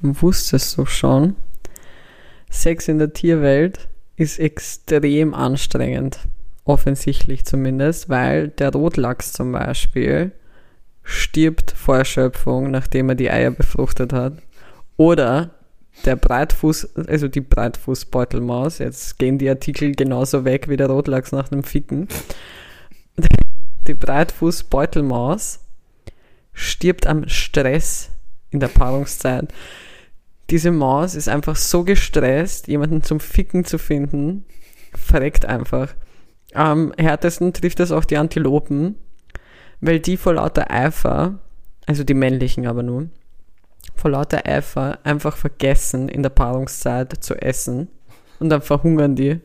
wusstest du schon, Sex in der Tierwelt ist extrem anstrengend. Offensichtlich zumindest, weil der Rotlachs zum Beispiel stirbt vor Erschöpfung, nachdem er die Eier befruchtet hat. Oder der Breitfuß, also die Breitfußbeutelmaus, jetzt gehen die Artikel genauso weg wie der Rotlachs nach dem Ficken. Die Breitfußbeutelmaus stirbt am Stress in der Paarungszeit. Diese Maus ist einfach so gestresst, jemanden zum Ficken zu finden, verreckt einfach. Am härtesten trifft es auch die Antilopen, weil die vor lauter Eifer, also die männlichen aber nur, vor lauter Eifer einfach vergessen, in der Paarungszeit zu essen und dann verhungern die.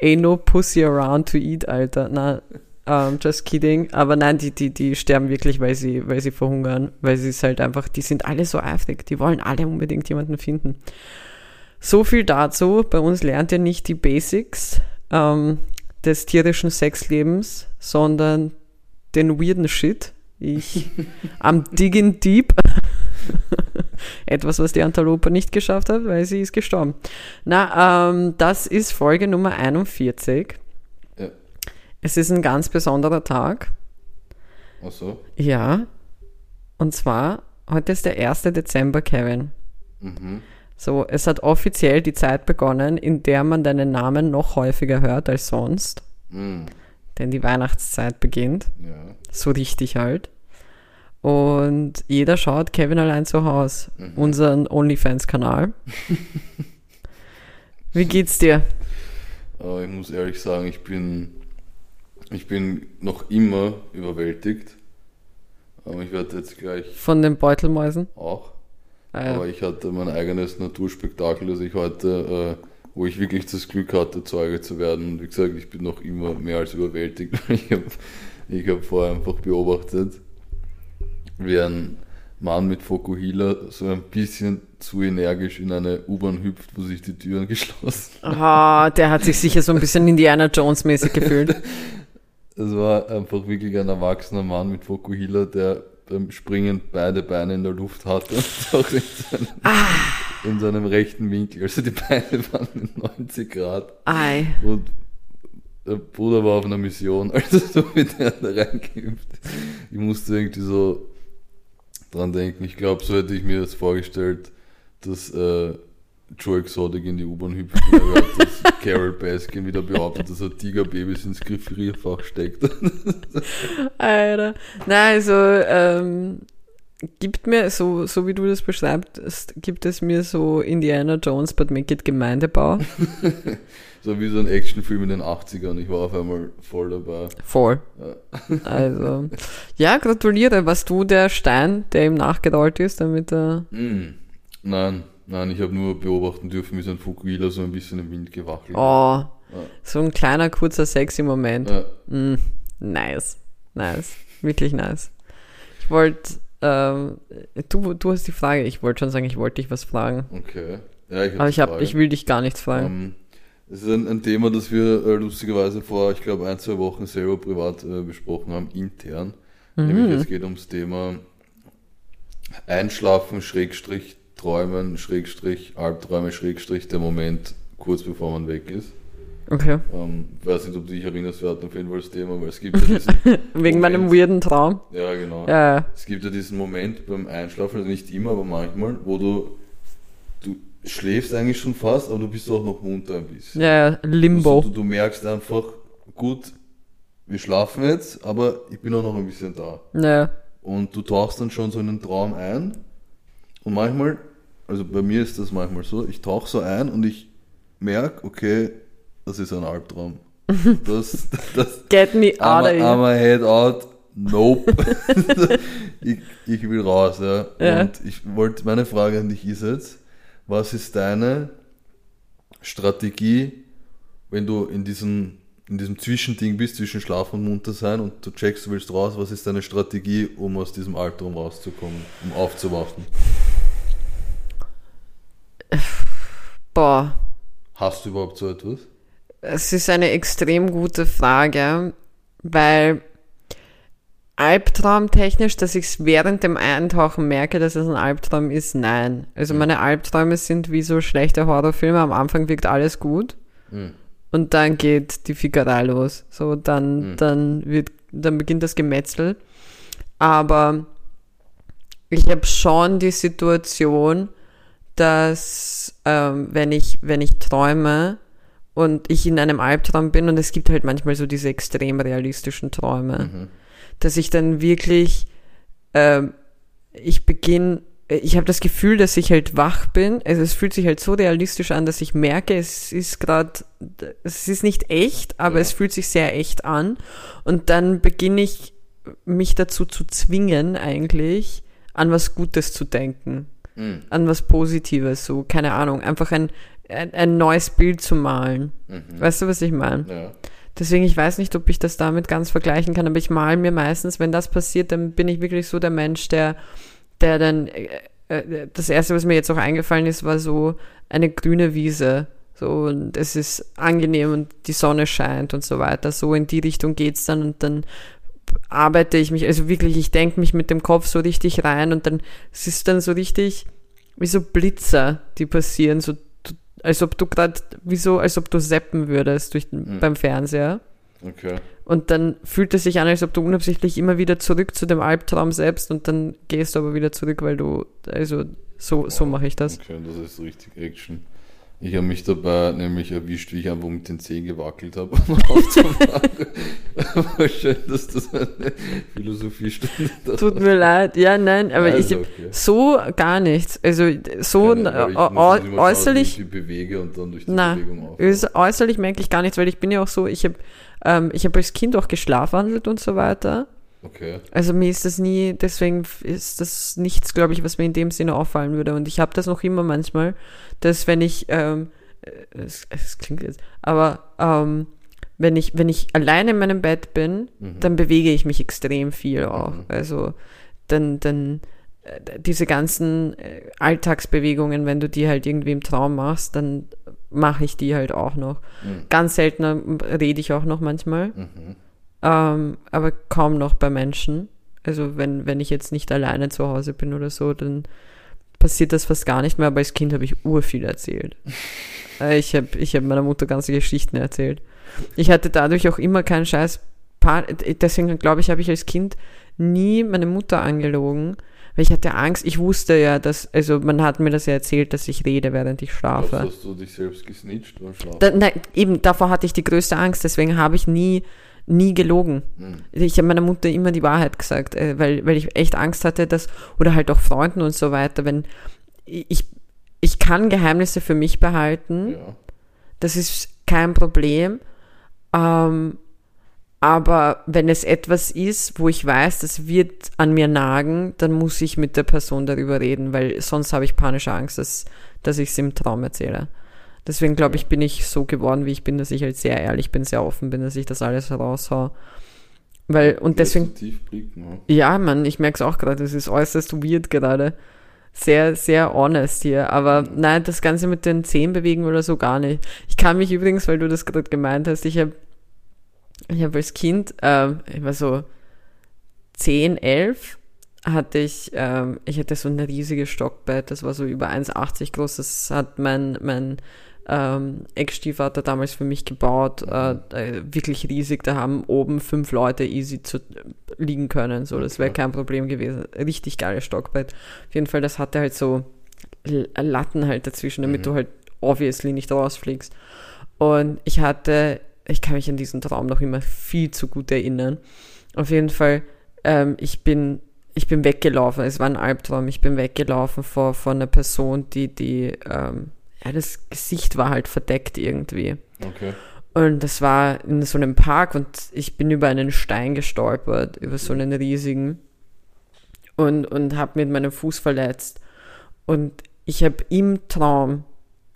Ain't no pussy around to eat, Alter. Na, um, just kidding. Aber nein, die, die, die sterben wirklich, weil sie, weil sie verhungern, weil sie es halt einfach, die sind alle so eifrig, die wollen alle unbedingt jemanden finden. So viel dazu. Bei uns lernt ihr nicht die Basics ähm, des tierischen Sexlebens, sondern den weirden Shit. Ich am Digging Deep. Etwas, was die Antilope nicht geschafft hat, weil sie ist gestorben. Na, ähm, das ist Folge Nummer 41. Es ist ein ganz besonderer Tag. Ach so. Ja. Und zwar, heute ist der 1. Dezember, Kevin. Mhm. So, es hat offiziell die Zeit begonnen, in der man deinen Namen noch häufiger hört als sonst. Mhm. Denn die Weihnachtszeit beginnt. Ja. So richtig halt. Und jeder schaut Kevin allein zu Hause, unseren OnlyFans-Kanal. Wie geht's dir? Aber ich muss ehrlich sagen, ich bin, ich bin noch immer überwältigt. Aber ich werde jetzt gleich Von den Beutelmäusen? auch. Ah, ja. Aber ich hatte mein eigenes Naturspektakel, das ich heute, äh, wo ich wirklich das Glück hatte, Zeuge zu werden. Wie gesagt, ich bin noch immer mehr als überwältigt. Ich habe ich hab vorher einfach beobachtet, wie ein Mann mit Fokuhila so ein bisschen zu energisch in eine U-Bahn hüpft, wo sich die Türen geschlossen Ah, der hat sich sicher so ein bisschen Indiana Jones-mäßig gefühlt. Es war einfach wirklich ein erwachsener Mann mit Fokuhila, der beim Springen beide Beine in der Luft hatte und auch in seinem, in seinem rechten Winkel. Also die Beine waren in 90 Grad Ei. und der Bruder war auf einer Mission, also so wie der da reingeimpft. Ich musste irgendwie so dran denken. Ich glaube, so hätte ich mir das vorgestellt, dass äh, Joe Exotic in die U-Bahn hüpft dass Carol Baskin wieder behauptet, dass er Tigerbabys ins Griffierfach steckt. Alter. Nein, also, ähm, gibt mir, so, so wie du das beschreibst, gibt es mir so Indiana Jones, but make it Gemeindebau. So wie so ein Actionfilm in den 80ern. Ich war auf einmal voll dabei. Voll. Also, ja, gratuliere. Warst du der Stein, der ihm nachgerollt ist, damit er. Mm. Nein, nein, ich habe nur beobachten dürfen, wie sein Fukuhila so ein bisschen im Wind gewackelt Oh, so ein kleiner, kurzer, sexy Moment. Ja. Mm, nice. Nice. Wirklich nice. Ich wollte, ähm, du, du hast die Frage. Ich wollte schon sagen, ich wollte dich was fragen. Okay. Ja, ich Aber ich, hab, Frage. ich will dich gar nichts fragen. Ähm, das ist ein, ein Thema, das wir äh, lustigerweise vor, ich glaube, ein, zwei Wochen selber privat äh, besprochen haben, intern. Nämlich es geht ums Thema Einschlafen, Schrägstrich, Träumen, Schrägstrich, Albträume, Schrägstrich, der Moment kurz bevor man weg ist. Okay. Ähm, weiß nicht, ob du dich erinnerst, wir hatten auf jeden Fall das Thema, weil es gibt ja diesen Wegen meinem Moment- weirden Traum. Ja, genau. Ja. Es gibt ja diesen Moment beim Einschlafen, also nicht immer, aber manchmal, wo du, du schläfst eigentlich schon fast, aber du bist auch noch munter ein bisschen. Ja, ja, Limbo. Also du, du merkst einfach, gut, wir schlafen jetzt, aber ich bin auch noch ein bisschen da. Ja. Und du tauchst dann schon so in den Traum ein. Und manchmal, also bei mir ist das manchmal so, ich tauche so ein und ich merke, okay, das ist ein Albtraum. Das, das, Get me out of here. I'm a head out. Nope. ich, ich will raus, ja. Ja. Und ich wollte, meine Frage an dich ist jetzt, was ist deine Strategie, wenn du in diesem, in diesem Zwischending bist, zwischen Schlaf und munter sein und du checkst, du willst raus, was ist deine Strategie, um aus diesem Albtraum rauszukommen, um aufzuwachen? Boah. Hast du überhaupt so etwas? Es ist eine extrem gute Frage, weil Albtraumtechnisch, dass ich es während dem Eintauchen merke, dass es ein Albtraum ist, nein. Also meine Albträume sind wie so schlechte Horrorfilme. Am Anfang wirkt alles gut Mhm. und dann geht die Fickerei los. So, dann, Mhm. dann wird, dann beginnt das Gemetzel. Aber ich habe schon die Situation, dass ähm, wenn ich, wenn ich träume und ich in einem Albtraum bin und es gibt halt manchmal so diese extrem realistischen Träume, Mhm. dass ich dann wirklich, ähm, ich beginne, ich habe das Gefühl, dass ich halt wach bin. Also es fühlt sich halt so realistisch an, dass ich merke, es ist gerade, es ist nicht echt, aber Ja. es fühlt sich sehr echt an. Und dann beginne ich mich dazu zu zwingen, eigentlich an was Gutes zu denken, Mhm. an was Positives, so keine Ahnung, einfach ein ein, ein neues Bild zu malen. Mhm. Weißt du, was ich meine? Ja. Deswegen, ich weiß nicht, ob ich das damit ganz vergleichen kann, aber ich mal mir meistens, wenn das passiert, dann bin ich wirklich so der Mensch, der, der dann, äh, äh, das erste, was mir jetzt auch eingefallen ist, war so eine grüne Wiese. So, und es ist angenehm und die Sonne scheint und so weiter. So in die Richtung geht's dann und dann arbeite ich mich, also wirklich, ich denke mich mit dem Kopf so richtig rein und dann, es ist dann so richtig wie so Blitzer, die passieren, so, als ob du gerade, wie so, als ob du seppen würdest durch, Mhm. beim Fernseher. Okay. Und dann fühlt es sich an, als ob du unabsichtlich immer wieder zurück zu dem Albtraum selbst und dann gehst du aber wieder zurück, weil du, also so, so mache ich das. Okay, das ist richtig Action. Ich habe mich dabei nämlich erwischt, wie ich einfach mit den Zehen gewackelt habe, um aufzumachen. Aber schön, dass das eine Philosophiestunde da Tut mir leid, ja, nein, aber ich, Also, okay. so gar nichts. Also so Keine, ich schauen, äußerlich, wie ich bewege und dann durch die na, Bewegung auf. ist, äußerlich merke ich gar nichts, weil ich bin ja auch so, ich habe ähm, ich habe als Kind auch geschlafwandelt und so weiter. Okay. Also mir ist das nie, deswegen ist das nichts, glaube ich, was mir in dem Sinne auffallen würde. Und ich habe das noch immer manchmal, dass wenn ich, ähm, äh, es, es klingt jetzt, aber ähm, wenn ich, wenn ich alleine in meinem Bett bin, Mhm. dann bewege ich mich extrem viel auch. Mhm. Also dann, dann äh, diese ganzen äh, Alltagsbewegungen, wenn du die halt irgendwie im Traum machst, dann mache ich die halt auch noch. Mhm. Ganz selten rede ich auch noch manchmal Mhm. Ähm, aber kaum noch bei Menschen. Also wenn, wenn ich jetzt nicht alleine zu Hause bin oder so, dann passiert das fast gar nicht mehr, aber als Kind habe ich urviel erzählt. Äh, ich habe ich hab meiner Mutter ganze Geschichten erzählt. Ich hatte dadurch auch immer keinen scheiß Pan deswegen glaube ich, habe ich als Kind nie meine Mutter angelogen, weil ich hatte Angst, ich wusste ja, dass, also man hat mir das ja erzählt, dass ich rede, während ich schlafe. Glaubst du, Hast du dich selbst gesnitcht beim Schlafen? Da, nein, eben, davor hatte ich die größte Angst, deswegen habe ich nie, nie gelogen. Mhm. Ich habe meiner Mutter immer die Wahrheit gesagt, äh, weil, weil ich echt Angst hatte, dass, oder halt auch Freunden und so weiter, wenn ich, ich kann Geheimnisse für mich behalten, Ja. das ist kein Problem. Ähm, aber wenn es etwas ist, wo ich weiß, das wird an mir nagen, dann muss ich mit der Person darüber reden, weil sonst habe ich panische Angst, dass, dass ich es im Traum erzähle. Deswegen glaube ich, bin ich so geworden, wie ich bin, dass ich halt sehr ehrlich bin, sehr offen bin, dass ich das alles heraushau. Weil, und deswegen, blicken, ja. Mann, ich merke es auch gerade, es ist äußerst weird gerade. Sehr, sehr honest hier. Aber nein, das Ganze mit den Zehen bewegen oder so gar nicht. Ich kann mich übrigens, weil du das gerade gemeint hast, ich habe ich hab als Kind, ich war so 10, 11, hatte ich, ähm, ich hatte so ein riesiges Stockbett, das war so über 1,80 groß. Das hat mein, mein ähm, Ex-Stiefvater damals für mich gebaut. Äh, äh, wirklich riesig. Da haben oben fünf Leute easy zu, liegen können. So, das wäre kein Problem gewesen. Richtig geiles Stockbett. Auf jeden Fall, das hatte halt so L- Latten halt dazwischen, damit Mhm. du halt obviously nicht rausfliegst. Und ich hatte, ich kann mich an diesen Traum noch immer viel zu gut erinnern. Auf jeden Fall, ähm, ich bin, ich bin weggelaufen. Es war ein Albtraum. Ich bin weggelaufen vor, vor einer Person, die, die, ähm, ja, das Gesicht war halt verdeckt irgendwie. Okay. Und das war in so einem Park und ich bin über einen Stein gestolpert, über so einen riesigen und, und habe mit meinem Fuß verletzt. Und ich habe im Traum,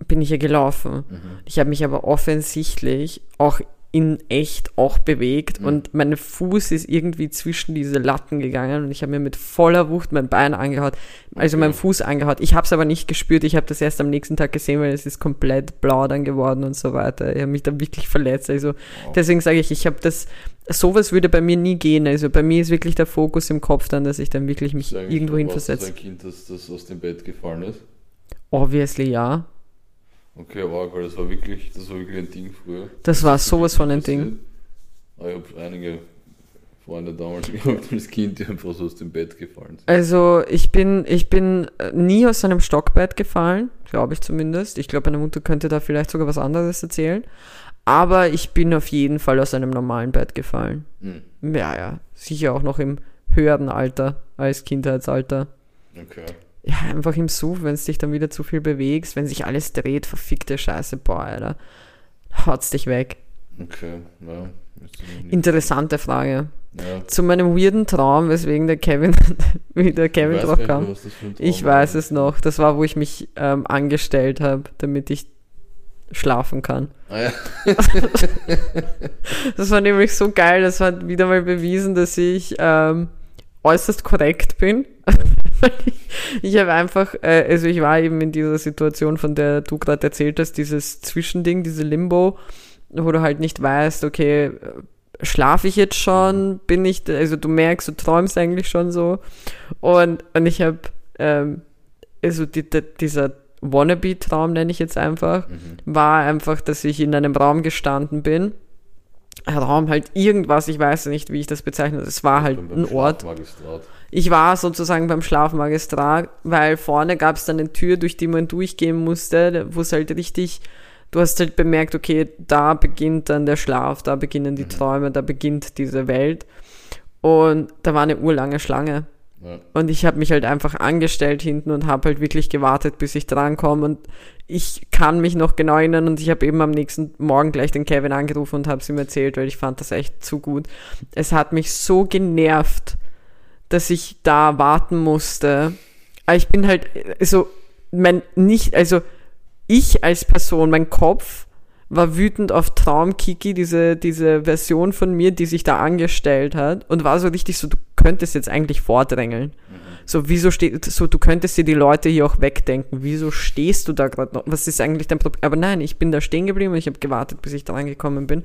bin ich ja gelaufen. Mhm. Ich habe mich aber offensichtlich auch in echt auch bewegt Mhm. und mein Fuß ist irgendwie zwischen diese Latten gegangen und ich habe mir mit voller Wucht mein Bein angehaut, also Okay. meinen Fuß angehaut. Ich habe es aber nicht gespürt, ich habe das erst am nächsten Tag gesehen, weil es ist komplett blau dann geworden und so weiter. Ich habe mich da wirklich verletzt. Also Wow. deswegen sage ich, ich habe das, sowas würde bei mir nie gehen. Also bei mir ist wirklich der Fokus im Kopf dann, dass ich dann wirklich mich Ist irgendwo hinversetze. ein Kind, das, das aus dem Bett gefallen ist. Obviously ja. Okay, wow, weil das war wirklich, das war wirklich ein Ding früher. Das war sowas von ein. Ding. Aber ich habe einige Freunde damals gehabt als Kind, die einfach so aus dem Bett gefallen sind. Also ich bin, ich bin äh, nie aus einem Stockbett gefallen, glaube ich zumindest. Ich glaube, meine Mutter könnte da vielleicht sogar was anderes erzählen. Aber ich bin auf jeden Fall aus einem normalen Bett gefallen. Hm. Ja, ja. Sicher auch noch im höheren Alter als Kindheitsalter. Okay. Ja, einfach im Suff, wenn es dich dann wieder zu viel bewegst, wenn sich alles dreht, verfickte Scheiße, boah, Alter. Haut's dich weg. Okay, ja. Interessante Frage. ja. Zu meinem weirden Traum, weswegen der Kevin, wie der Kevin drauf kam. Ich weiß es noch. Das war, wo ich mich ähm, angestellt habe, damit ich schlafen kann. Ah, ja. Das war nämlich so geil. Das hat wieder mal bewiesen, dass ich ähm, äußerst korrekt bin. ich habe einfach, äh, also ich war eben in dieser Situation, von der du gerade erzählt hast, dieses Zwischending, diese Limbo, wo du halt nicht weißt, okay, äh, schlafe ich jetzt schon, bin ich, also du merkst, du träumst eigentlich schon so. Und, und ich habe, ähm, also die, die, dieser Wannabe-Traum nenne ich jetzt einfach, Mhm. war einfach, dass ich in einem Raum gestanden bin. Raum halt irgendwas, ich weiß nicht, wie ich das bezeichne. Es war halt ein Ort. Ich war sozusagen beim Schlafmagistrat, weil vorne gab es dann eine Tür, durch die man durchgehen musste, wo es halt richtig, du hast halt bemerkt, okay, da beginnt dann der Schlaf, da beginnen die Träume, da beginnt diese Welt. Und da war eine urlange Schlange. Und ich habe mich halt einfach angestellt hinten und habe halt wirklich gewartet, bis ich drankomme. Und ich kann mich noch genau erinnern und ich habe eben am nächsten Morgen gleich den Kevin angerufen und habe es ihm erzählt, weil ich fand das echt zu gut. Es hat mich so genervt, dass ich da warten musste. Ich bin halt, also, mein, nicht, also, ich als Person, mein Kopf war wütend auf Traumkiki, diese, diese Version von mir, die sich da angestellt hat und war so richtig so, du könntest jetzt eigentlich vordrängeln. So, wieso steht, so, du könntest dir die Leute hier auch wegdenken. Wieso stehst du da gerade noch? Was ist eigentlich dein Problem? Aber nein, ich bin da stehen geblieben und ich habe gewartet, bis ich dran gekommen bin.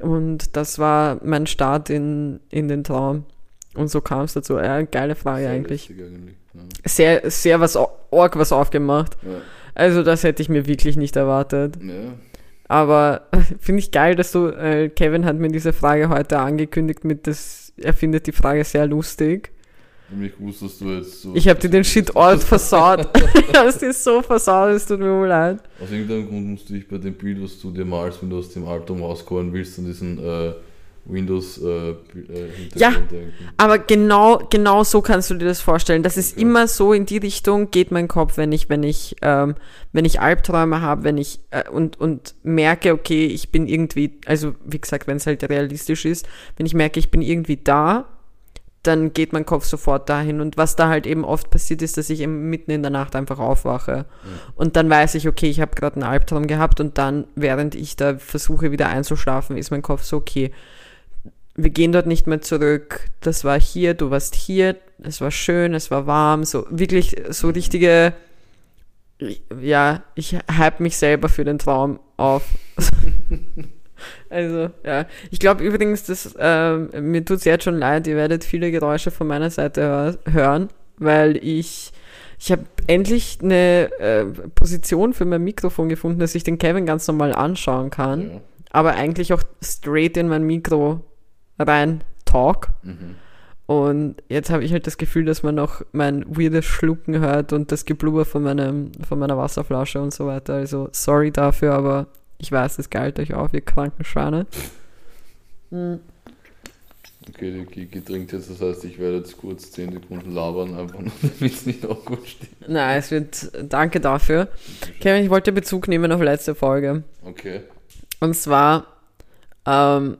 Und das war mein Start in, in den Traum. Und so kam es dazu. Ja, geile Frage Sehr eigentlich. eigentlich. Ja. Sehr, sehr was, org was aufgemacht. Ja. Also das hätte ich mir wirklich nicht erwartet. Ja. Aber finde ich geil, dass du, äh, Kevin hat mir diese Frage heute angekündigt mit, dass er findet die Frage sehr lustig. Nämlich gewusst, dass du jetzt so. Ich habe dir den Shit all versaut. Ich es dir so versaut, es tut mir wohl leid. Aus irgendeinem Grund musst du dich bei dem Bild, was du dir malst, wenn du aus dem Album rauskommen willst, an diesen äh, Windows äh, äh, Ja. denken. Aber genau, genau so kannst du dir das vorstellen. Das ist Okay. immer so in die Richtung geht mein Kopf, wenn ich, wenn ich, ähm, wenn ich Albträume habe, wenn ich äh, und und merke, okay, ich bin irgendwie, also wie gesagt, wenn es halt realistisch ist, wenn ich merke, ich bin irgendwie da, dann geht mein Kopf sofort dahin. Und was da halt eben oft passiert ist, dass ich eben mitten in der Nacht einfach aufwache. Und dann weiß ich, okay, ich habe gerade einen Albtraum gehabt und dann, während ich da versuche wieder einzuschlafen, ist mein Kopf so, okay, wir gehen dort nicht mehr zurück. Das war hier, du warst hier, es war schön, es war warm, so wirklich so richtige, ja, ich hype mich selber für den Traum auf. also, ja. Ich glaube übrigens, dass, ähm, mir tut's jetzt schon leid, ihr werdet viele Geräusche von meiner Seite hör hören, weil ich, ich habe endlich eine äh, Position für mein Mikrofon gefunden, dass ich den Kevin ganz normal anschauen kann Ja. aber eigentlich auch straight in mein Mikro rein talk. Mhm. Und jetzt habe ich halt das Gefühl, dass man noch mein weirdes Schlucken hört und das Geblubber von, meinem, von meiner Wasserflasche und so weiter. Also sorry dafür, aber ich weiß, es galt euch auf, ihr kranken Schweine. Hm. Okay, die Kiki trinkt jetzt, das heißt, ich werde jetzt kurz 10 Sekunden labern, einfach nur damit es nicht awkward steht. Nein, es wird, danke dafür. Kevin, ich wollte Bezug nehmen auf letzte Folge. Okay. Und zwar ähm,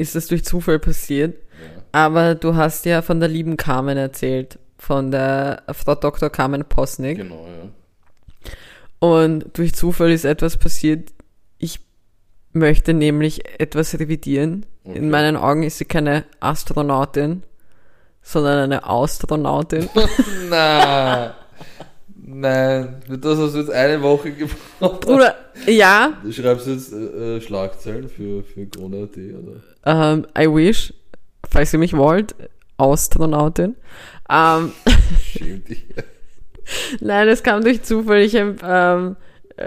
ist es durch Zufall passiert, Ja. aber du hast ja von der lieben Carmen erzählt, von der Frau Dr. Carmen Posnick. Genau, ja. Und durch Zufall ist etwas passiert. Ich möchte nämlich etwas revidieren. Okay. In meinen Augen ist sie keine Astronautin, sondern eine Astronautin. Na, nein, das hast du jetzt eine Woche gebraucht. Bruder, ja, Du schreibst jetzt äh, äh, Schlagzeilen für, für Krone.at, oder? ähm, I wish, falls ihr mich wollt, Astronautin. Ähm, Schäm dich. Nein, es kam durch Zufall. Ich hab, ähm,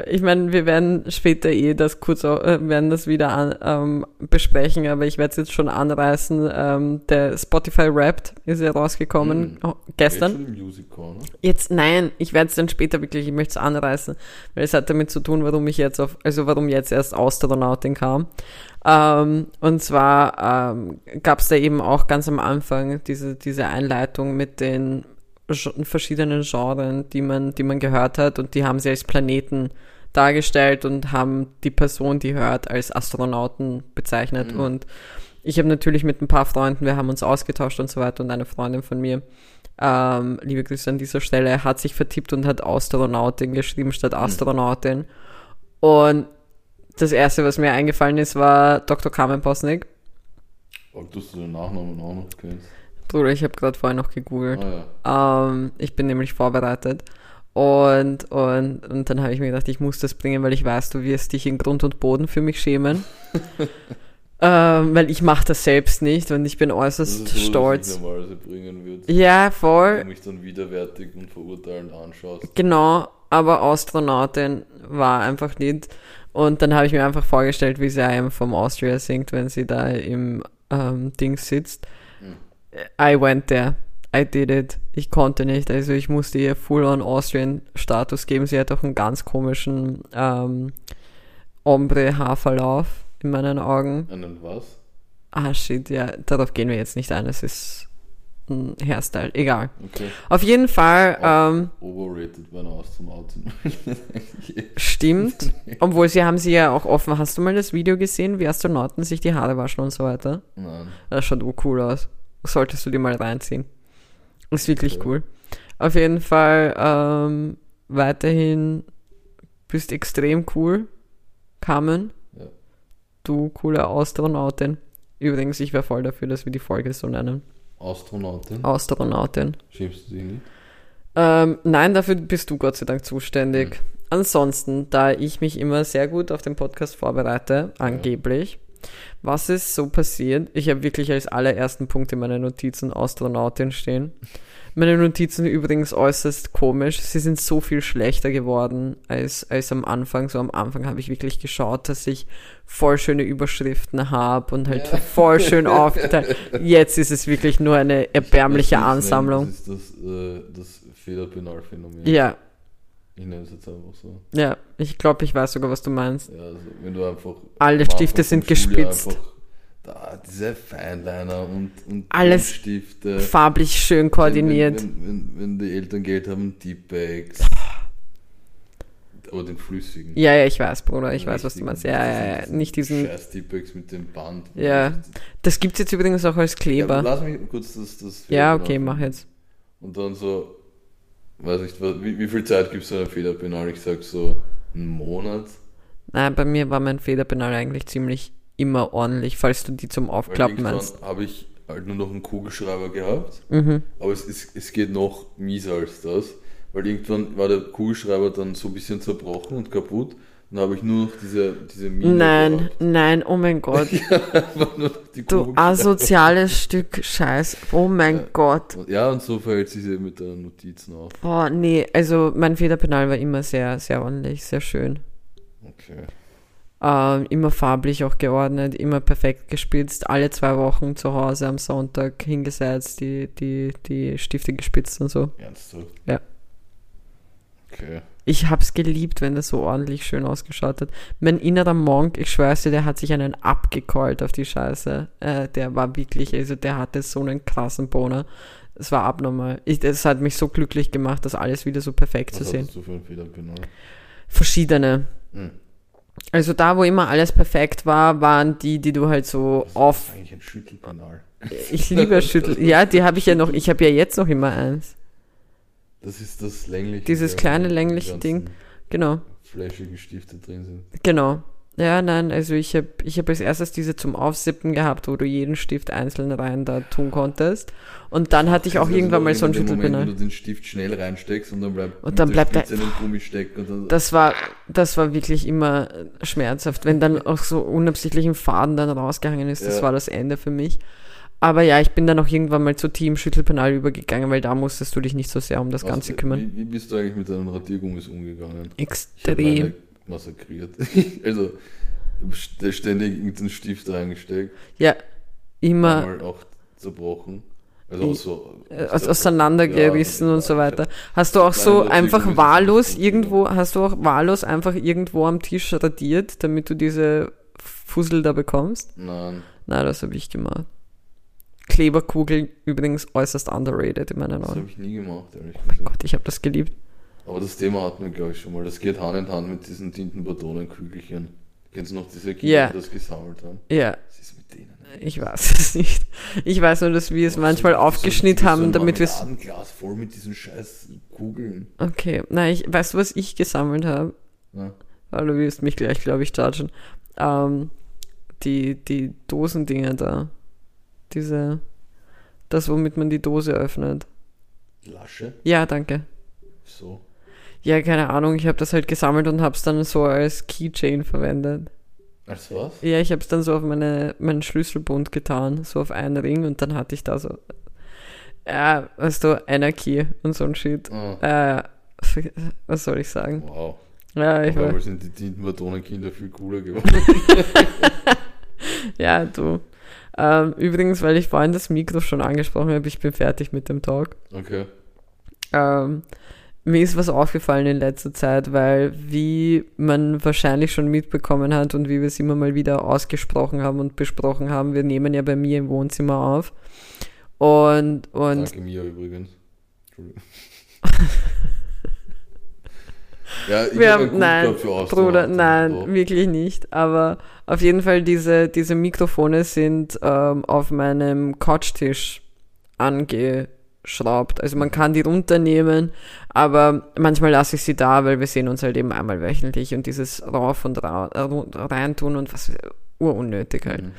ich meine, wir werden später eh das kurz äh, werden das wieder an, ähm, besprechen, aber ich werde es jetzt schon anreißen. Ähm, der Spotify Wrapped ist ja rausgekommen oh, gestern. Jetzt Corner. Jetzt nein, ich werde es dann später wirklich, ich möchte es anreißen, weil es hat damit zu tun, warum ich jetzt auf, also warum jetzt erst Astronautin kam. Ähm, und zwar ähm, gab es da eben auch ganz am Anfang diese, diese Einleitung mit den verschiedenen Genres, die man, die man gehört hat und die haben sie als Planeten dargestellt und haben die Person, die hört, als Astronauten bezeichnet. Mhm. Und ich habe natürlich mit ein paar Freunden, wir haben uns ausgetauscht und so weiter und eine Freundin von mir, ähm, liebe Grüße an dieser Stelle, hat sich vertippt und hat Astronautin geschrieben statt Astronautin. Und das erste, was mir eingefallen ist, war Dr. Carmen Posnick. Ob du den Nachnamen auch noch kennst. Bruder, ich habe gerade vorher noch gegoogelt. Ah ja. Ähm, ich bin nämlich vorbereitet. Und, und, und dann habe ich mir gedacht, ich muss das bringen, weil ich weiß, du wirst dich in Grund und Boden für mich schämen. ähm, weil ich mache das selbst nicht und ich bin äußerst ist so, stolz. dass ich normalerweise bringen würde. Ja, Wenn voll. du mich dann widerwärtig und verurteilend anschaust. Genau, aber Astronautin war einfach nicht. Und dann habe ich mir einfach vorgestellt, wie sie einem vom Austria singt, wenn sie da im ähm, Ding sitzt. I went there. I did it. Ich konnte nicht. Also ich musste ihr Full-on Austrian-Status geben. Sie hat auch einen ganz komischen ähm, Ombre-Haarverlauf in meinen Augen. Einen was? Ah, shit, ja, darauf gehen wir jetzt nicht ein. Es ist ein Hairstyle. Egal. Okay. Auf jeden Fall, Oh. ähm, Overrated bei einer Astronautin. Stimmt. Obwohl sie haben sie ja auch offen. Hast du mal das Video gesehen, wie Astronauten sich die Haare waschen und so weiter? Nein. Das schaut cool aus. Solltest du dir mal reinziehen. Ist wirklich Okay. cool. Auf jeden Fall ähm, weiterhin bist extrem cool, Carmen. Ja. Du coole Astronautin. Übrigens, ich wäre voll dafür, dass wir die Folge so nennen. Astronautin? Astronautin. Schämst du dich nicht? Ähm, nein, dafür bist du Gott sei Dank zuständig. Ansonsten, da ich mich immer sehr gut auf den Podcast vorbereite, angeblich, was ist so passiert? Ich habe wirklich als allerersten Punkt in meinen Notizen Astronautin stehen. Meine Notizen übrigens äußerst komisch. Sie sind so viel schlechter geworden als, als am Anfang. So am Anfang habe ich wirklich geschaut, dass ich voll schöne Überschriften habe und halt Ja. voll schön aufgeteilt. Jetzt ist es wirklich nur eine erbärmliche Ansammlung. Das ist das, äh, das Federpenalphänomen. Ja, Ich nenne es jetzt einfach so. ja, ich glaube, ich weiß sogar, was du meinst. Ja, also wenn du einfach. Alle Stifte sind gespitzt. einfach Da, diese Feinliner und, und Alles Stifte. Farblich schön koordiniert. Wenn, wenn, wenn, wenn die Eltern Geld haben, Deep Bags. Aber den flüssigen. Ja, ja, ich weiß, Bruder, ich Den weiß, was du meinst. Ja, ja, ja, nicht diesen. Scheiß Deep Bags mit dem Band. Ja. Das gibt's jetzt übrigens auch als Ja, Kleber. lass mich kurz das. das Ja, okay, finden. mach jetzt. Und dann so, weiß nicht, wie, wie viel Zeit gibt es einem Federpenal? Ich sag so, einen Monat. Nein, bei mir war mein Federpenal eigentlich ziemlich immer ordentlich, falls du die zum Aufklappen meinst. habe ich halt nur noch einen Kugelschreiber gehabt. Mhm. Aber es, ist, es geht noch mieser als das. Weil irgendwann war der Kugelschreiber dann so ein bisschen zerbrochen und kaputt. Dann habe ich nur noch diese, diese Mine Nein, gehabt. nein, oh mein Gott. Du asoziales Stück Scheiß. Oh mein Ja. Gott. Ja, und so verhält sich sie mit den Notizen auf. Boah, nee, also mein Federpenal war immer sehr, sehr ordentlich, sehr schön. Okay. Ähm, immer farblich auch geordnet, immer perfekt gespitzt, alle zwei Wochen zu Hause am Sonntag hingesetzt, die, die, die Stifte gespitzt und so. Ernsthaft? Ja. Okay. Ich hab's geliebt, wenn das so ordentlich schön ausgeschaut hat. Mein innerer Monk, ich schwör's dir, der hat sich einen abgecallt auf die Scheiße. Äh, der war wirklich, also der hatte so einen krassen Boner. Es war abnormal. Das hat mich so glücklich gemacht, das alles wieder so perfekt zu Was sehen. hattest du für ein Federpenal? Verschiedene. Hm. Also da, wo immer alles perfekt war, waren die, die du halt so Das ist eigentlich ein Schüttelpenal. Ich liebe Schüttel. Ja, die habe ich ja noch. Ich habe ja jetzt noch immer eins. Das ist das längliche. Dieses kleine längliche Ding. Genau, Flashigen Stifte drin sind. genau. Ja, nein, also ich habe ich hab als erstes diese zum Aufsippen gehabt, wo du jeden Stift einzeln rein da tun konntest. Und dann hatte ich auch Also irgendwann mal so ein in dem Moment, Schüttelpenal. Wenn du den Stift schnell reinsteckst und dann bleibt, Und dann bleibt der- Spitze in den Gummi stecken und dann, Das war, das war wirklich immer schmerzhaft, wenn dann auch so unabsichtlich ein Faden dann rausgehangen ist. Das Ja. war das Ende für mich. Aber ja, ich bin dann auch irgendwann mal zu Team Schüttelpenal übergegangen, weil da musstest du dich nicht so sehr um das Was- Ganze kümmern. Wie, wie bist du eigentlich mit deinen Radiergummis umgegangen? Ich Extrem. meine massakriert. also st- ständig irgendeinen Stift reingesteckt, Ja, immer einmal auch zerbrochen. Also auch so äh, aus- auseinandergerissen Ja, und so weiter. Hast du auch so einfach wahllos irgendwo, hast du auch wahllos einfach irgendwo am Tisch radiert, damit du diese Fussel da bekommst? Nein, Nein, das habe ich gemacht. Kleberkugeln übrigens äußerst underrated in meinen das Augen. habe ich nie gemacht, ehrlich gesagt. Gott, ich habe das geliebt. Aber das Thema hatten wir, glaube ich, schon mal. Das geht Hand in Hand mit diesen Tintenbatonenkügelchen. Kennst du noch diese Kinder, Ja. die das gesammelt haben? Ja, Was ist mit denen? ich weiß es nicht. Ich weiß nur, dass wir es manchmal So- aufgeschnitten so, haben, damit wir es. ein Glas voll mit diesen scheiß Kugeln. Okay, nein, ich weißt du, was ich gesammelt habe? Ja. Weil du wirst mich gleich, glaube ich, chargen. Ähm, die, die Dosendinger da. Diese. Das, womit man die Dose öffnet. Lasche? Ja, danke. So. Ja, keine Ahnung, ich habe das halt gesammelt und habe es dann so als Keychain verwendet. Als was? Ja, ich habe es dann so auf meine, meinen Schlüsselbund getan, so auf einen Ring und dann hatte ich da so, ja, weißt du, Anarchy und so ein Shit. Ah, Äh, was soll ich sagen? wow. Ja, ich einmal sind die Tintenbatonenkinder viel cooler geworden. ja, du. Ähm, übrigens, weil ich vorhin das Mikro schon angesprochen habe, ich bin fertig mit dem Talk. Okay. Ähm, mir ist was aufgefallen in letzter Zeit, weil wie man wahrscheinlich schon mitbekommen hat und wie wir es immer mal wieder ausgesprochen haben und besprochen haben, wir nehmen ja bei mir im Wohnzimmer auf. Und, und Danke Mia übrigens. Ja, ich wir haben, Grund nein, für. Bruder, nein, So. wirklich nicht. Aber auf jeden Fall, diese, diese Mikrofone sind ähm, auf meinem Couchtisch angeschraubt. Also man kann die runternehmen, aber manchmal lasse ich sie da, weil wir sehen uns halt eben einmal wöchentlich und dieses rauf und ra reintun und was urunnötig halt. Mhm.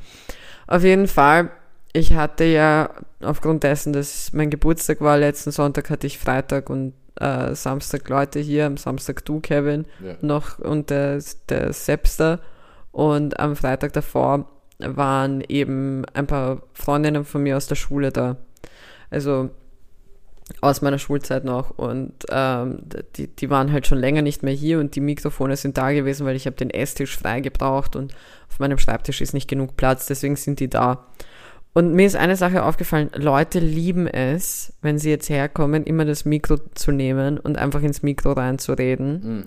Auf jeden Fall, ich hatte ja aufgrund dessen, dass mein Geburtstag war, letzten Sonntag hatte ich Freitag und äh, Samstag Leute hier, am Samstag du, Kevin, Ja. noch und der, der Sepster. Und am Freitag davor waren eben ein paar Freundinnen von mir aus der Schule da. Also aus meiner Schulzeit noch. Und ähm, die, die waren halt schon länger nicht mehr hier und die Mikrofone sind da gewesen, weil ich habe den Esstisch frei gebraucht und auf meinem Schreibtisch ist nicht genug Platz, deswegen sind die da. Und mir ist eine Sache aufgefallen, Leute lieben es, wenn sie jetzt herkommen, immer das Mikro zu nehmen und einfach ins Mikro reinzureden. Mhm.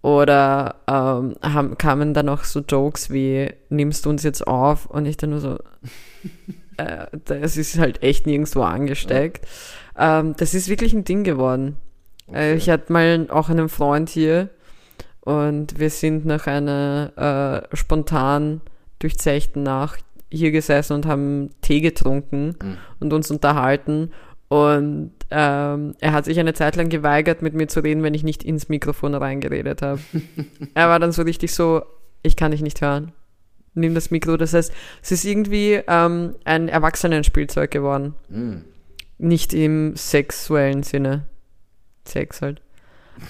Oder ähm, haben, kamen dann auch so Jokes wie, nimmst du uns jetzt auf? Und ich dann nur so, äh, das ist halt echt nirgendwo angesteckt. Ähm, das ist wirklich ein Ding geworden. Äh, Okay. ich hatte mal auch einen Freund hier und wir sind nach einer äh, spontan durchzechten Nacht hier gesessen und haben Tee getrunken Mhm. und uns unterhalten. Und ähm, er hat sich eine Zeit lang geweigert, mit mir zu reden, wenn ich nicht ins Mikrofon reingeredet habe. er war dann so richtig so, ich kann dich nicht hören. Nimm das Mikro. Das heißt, es ist irgendwie ähm, ein Erwachsenenspielzeug geworden. Mhm. Nicht im sexuellen Sinne. Sex halt.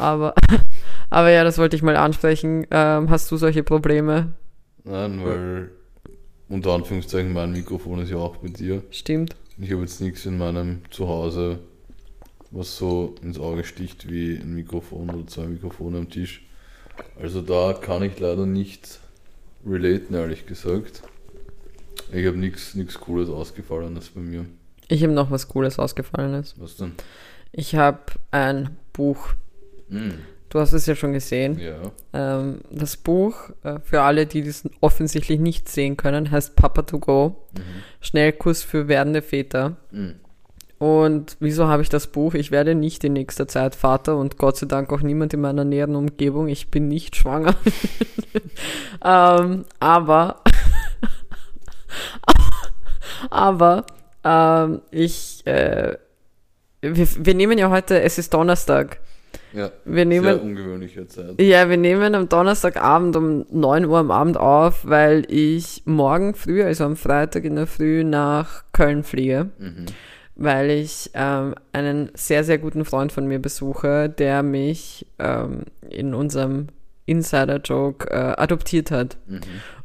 Aber, aber ja, das wollte ich mal ansprechen. Ähm, hast du solche Probleme? Nein, weil unter Anführungszeichen mein Mikrofon ist ja auch bei dir. Stimmt. Ich habe jetzt nichts in meinem Zuhause, was so ins Auge sticht wie ein Mikrofon oder zwei Mikrofone am Tisch. Also da kann ich leider nicht relaten, ehrlich gesagt. Ich habe nichts Cooles ausgefallenes bei mir. Ich habe noch was Cooles ausgefallenes. Was denn? Ich habe ein Buch. Hm, Du hast es ja schon gesehen. ja. Ähm, das Buch, äh, für alle, die das offensichtlich nicht sehen können, heißt Papa to Go. Mhm. Schnellkurs für werdende Väter. Hm. Und wieso habe ich das Buch? Ich werde nicht in nächster Zeit Vater und Gott sei Dank auch niemand in meiner näheren Umgebung. Ich bin nicht schwanger. ähm, aber, aber, ähm, ich, äh, wir, wir nehmen ja heute, es ist Donnerstag. Ja, Wir nehmen, sehr ungewöhnliche Zeit. ja, wir nehmen am Donnerstagabend um 9 Uhr am Abend auf, weil ich morgen früh, also am Freitag in der Früh, nach Köln fliege. Mhm. weil ich ähm, einen sehr, sehr guten Freund von mir besuche, der mich ähm, in unserem Insider-Joke äh, adoptiert hat. Mhm.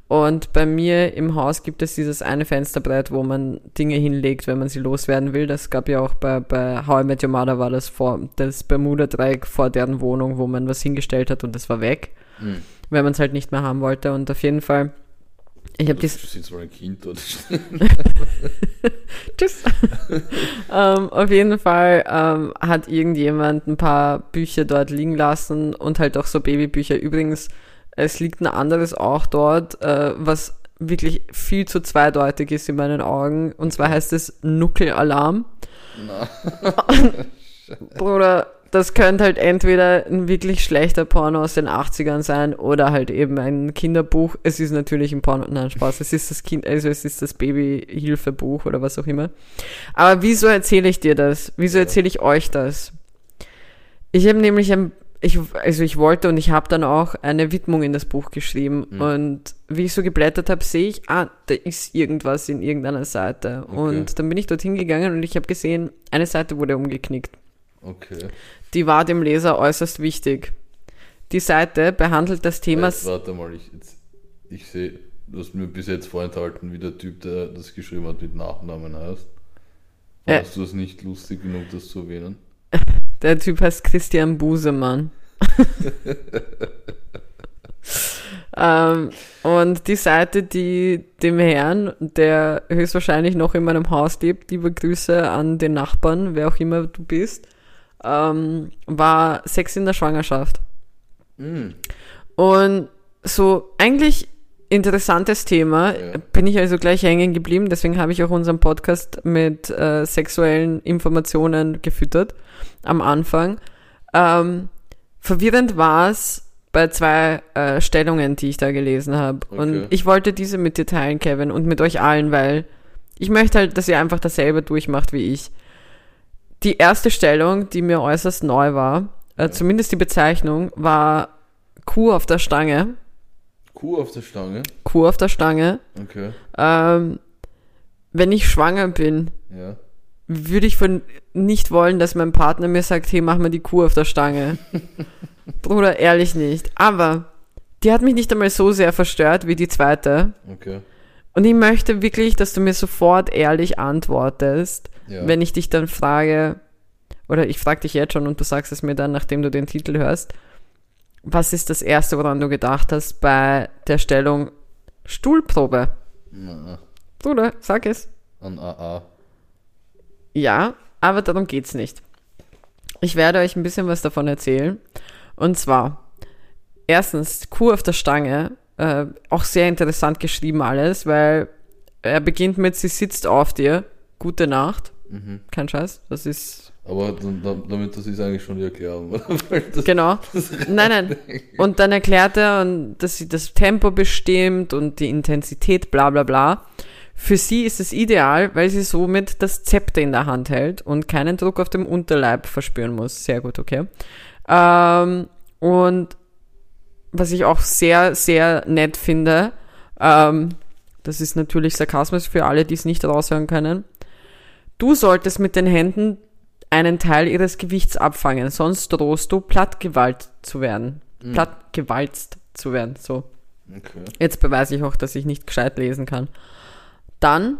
Und bei mir im Haus gibt es dieses eine Fensterbrett, wo man Dinge hinlegt, wenn man sie loswerden will. Das gab ja auch bei, bei How I Met Your Mother war das vor, das Bermuda-Dreieck vor deren Wohnung, wo man was hingestellt hat und das war weg, Mhm. wenn man es halt nicht mehr haben wollte. Und auf jeden Fall, ich habe Du dies, sitzt mal ein Kind dort. Tschüss. ähm, auf jeden Fall ähm, hat irgendjemand ein paar Bücher dort liegen lassen und halt auch so Babybücher. Übrigens, es liegt ein anderes auch dort, äh, was wirklich viel zu zweideutig ist in meinen Augen. Und zwar heißt es Nuckelalarm. Bruder, das könnte halt entweder ein wirklich schlechter Porno aus den 80ern sein oder halt eben ein Kinderbuch. Es ist natürlich ein Porno, nein, Spaß, es ist das Kind, also es ist das Babyhilfebuch oder was auch immer. Aber wieso erzähle ich dir das? Wieso erzähle ich euch das? Ich habe nämlich ein, ich, also ich wollte und ich habe dann auch eine Widmung in das Buch geschrieben Mhm. und wie ich so geblättert habe, sehe ich, ah, da ist irgendwas in irgendeiner Seite. Okay. Und dann bin ich dorthin gegangen und ich habe gesehen, eine Seite wurde umgeknickt Okay. die war dem Leser äußerst wichtig. Die Seite behandelt das Thema. Warte, warte mal, ich, jetzt, ich sehe, du hast mir bis jetzt vorenthalten, wie der Typ, der das geschrieben hat, mit Nachnamen heißt. Fandest du es nicht lustig genug, das zu erwähnen? Der Typ heißt Christian Busemann. ähm, und die Seite, die dem Herrn, der höchstwahrscheinlich noch in meinem Haus lebt, liebe Grüße an den Nachbarn, wer auch immer du bist, ähm, war Sex in der Schwangerschaft. Mhm. Und so eigentlich interessantes Thema, Ja. bin ich also gleich hängen geblieben, deswegen habe ich auch unseren Podcast mit äh, sexuellen Informationen gefüttert am Anfang. Ähm, verwirrend war es bei zwei äh, Stellungen, die ich da gelesen habe. Okay. Und ich wollte diese mit dir teilen, Kevin, und mit euch allen, weil ich möchte halt, dass ihr einfach dasselbe durchmacht wie ich. Die erste Stellung, die mir äußerst neu war, äh, zumindest die Bezeichnung, war Kuh auf der Stange. Kuh auf der Stange. Kuh auf der Stange. Okay. Ähm, wenn ich schwanger bin, Ja. würde ich von nicht wollen, dass mein Partner mir sagt, hey, mach mal die Kuh auf der Stange. Bruder, ehrlich nicht. Aber die hat mich nicht einmal so sehr verstört wie die zweite. Okay. Und ich möchte wirklich, dass du mir sofort ehrlich antwortest, Ja. wenn ich dich dann frage, oder ich frage dich jetzt schon und du sagst es mir dann, nachdem du den Titel hörst, was ist das Erste, woran du gedacht hast bei der Stellung Stuhlprobe? Na, Bruder, sag es. an AA. Ja, aber darum geht's nicht. Ich werde euch ein bisschen was davon erzählen. Und zwar, erstens, Kuh auf der Stange, äh, auch sehr interessant geschrieben alles, weil er beginnt mit, sie sitzt auf dir, gute Nacht, Mhm. kein Scheiß, das ist, Aber dann, damit das ist eigentlich schon die Erklärung. das, genau. Nein, nein. Und dann erklärt er, dass sie das Tempo bestimmt und die Intensität, bla bla bla. Für sie ist es ideal, weil sie somit das Zepter in der Hand hält und keinen Druck auf dem Unterleib verspüren muss. Sehr gut, okay. Ähm, und was ich auch sehr, sehr nett finde, ähm, das ist natürlich Sarkasmus für alle, die es nicht raushören können. Du solltest mit den Händen einen Teil ihres Gewichts abfangen, sonst drohst du plattgewalt zu werden. Mhm. Plattgewalzt zu werden, so. Okay. Jetzt beweise ich auch, dass ich nicht gescheit lesen kann. Dann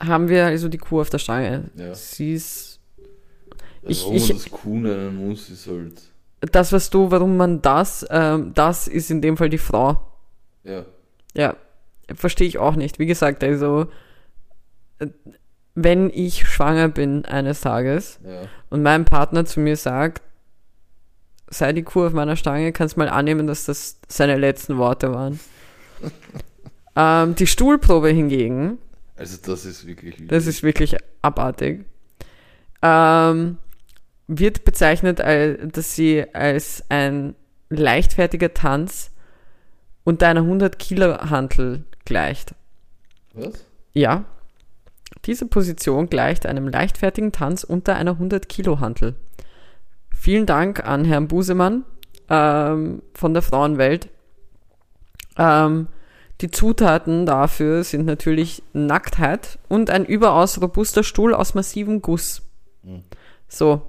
haben wir also die Kuh auf der Stange. Ja. Sie ist Also Ich- warum ich- man das Kuh nennen muss, ist halt. das, was du, warum man das, ähm, das ist in dem Fall die Frau. Ja. Ja, verstehe ich auch nicht. Wie gesagt, also, äh, wenn ich schwanger bin eines Tages Ja. und mein Partner zu mir sagt, sei die Kuh auf meiner Stange, kannst mal annehmen, dass das seine letzten Worte waren. ähm, die Stuhlprobe hingegen, Also das ist wirklich. das ist wirklich abartig, ähm, wird bezeichnet, als, dass sie als ein leichtfertiger Tanz unter einer 100 Kilo Hantel gleicht. Was? Ja. Diese Position gleicht einem leichtfertigen Tanz unter einer 100 Kilo Hantel. vielen Dank an Herrn Busemann ähm, von der Frauenwelt. Ähm, die Zutaten dafür sind natürlich Nacktheit und ein überaus robuster Stuhl aus massivem Guss. Mhm. So.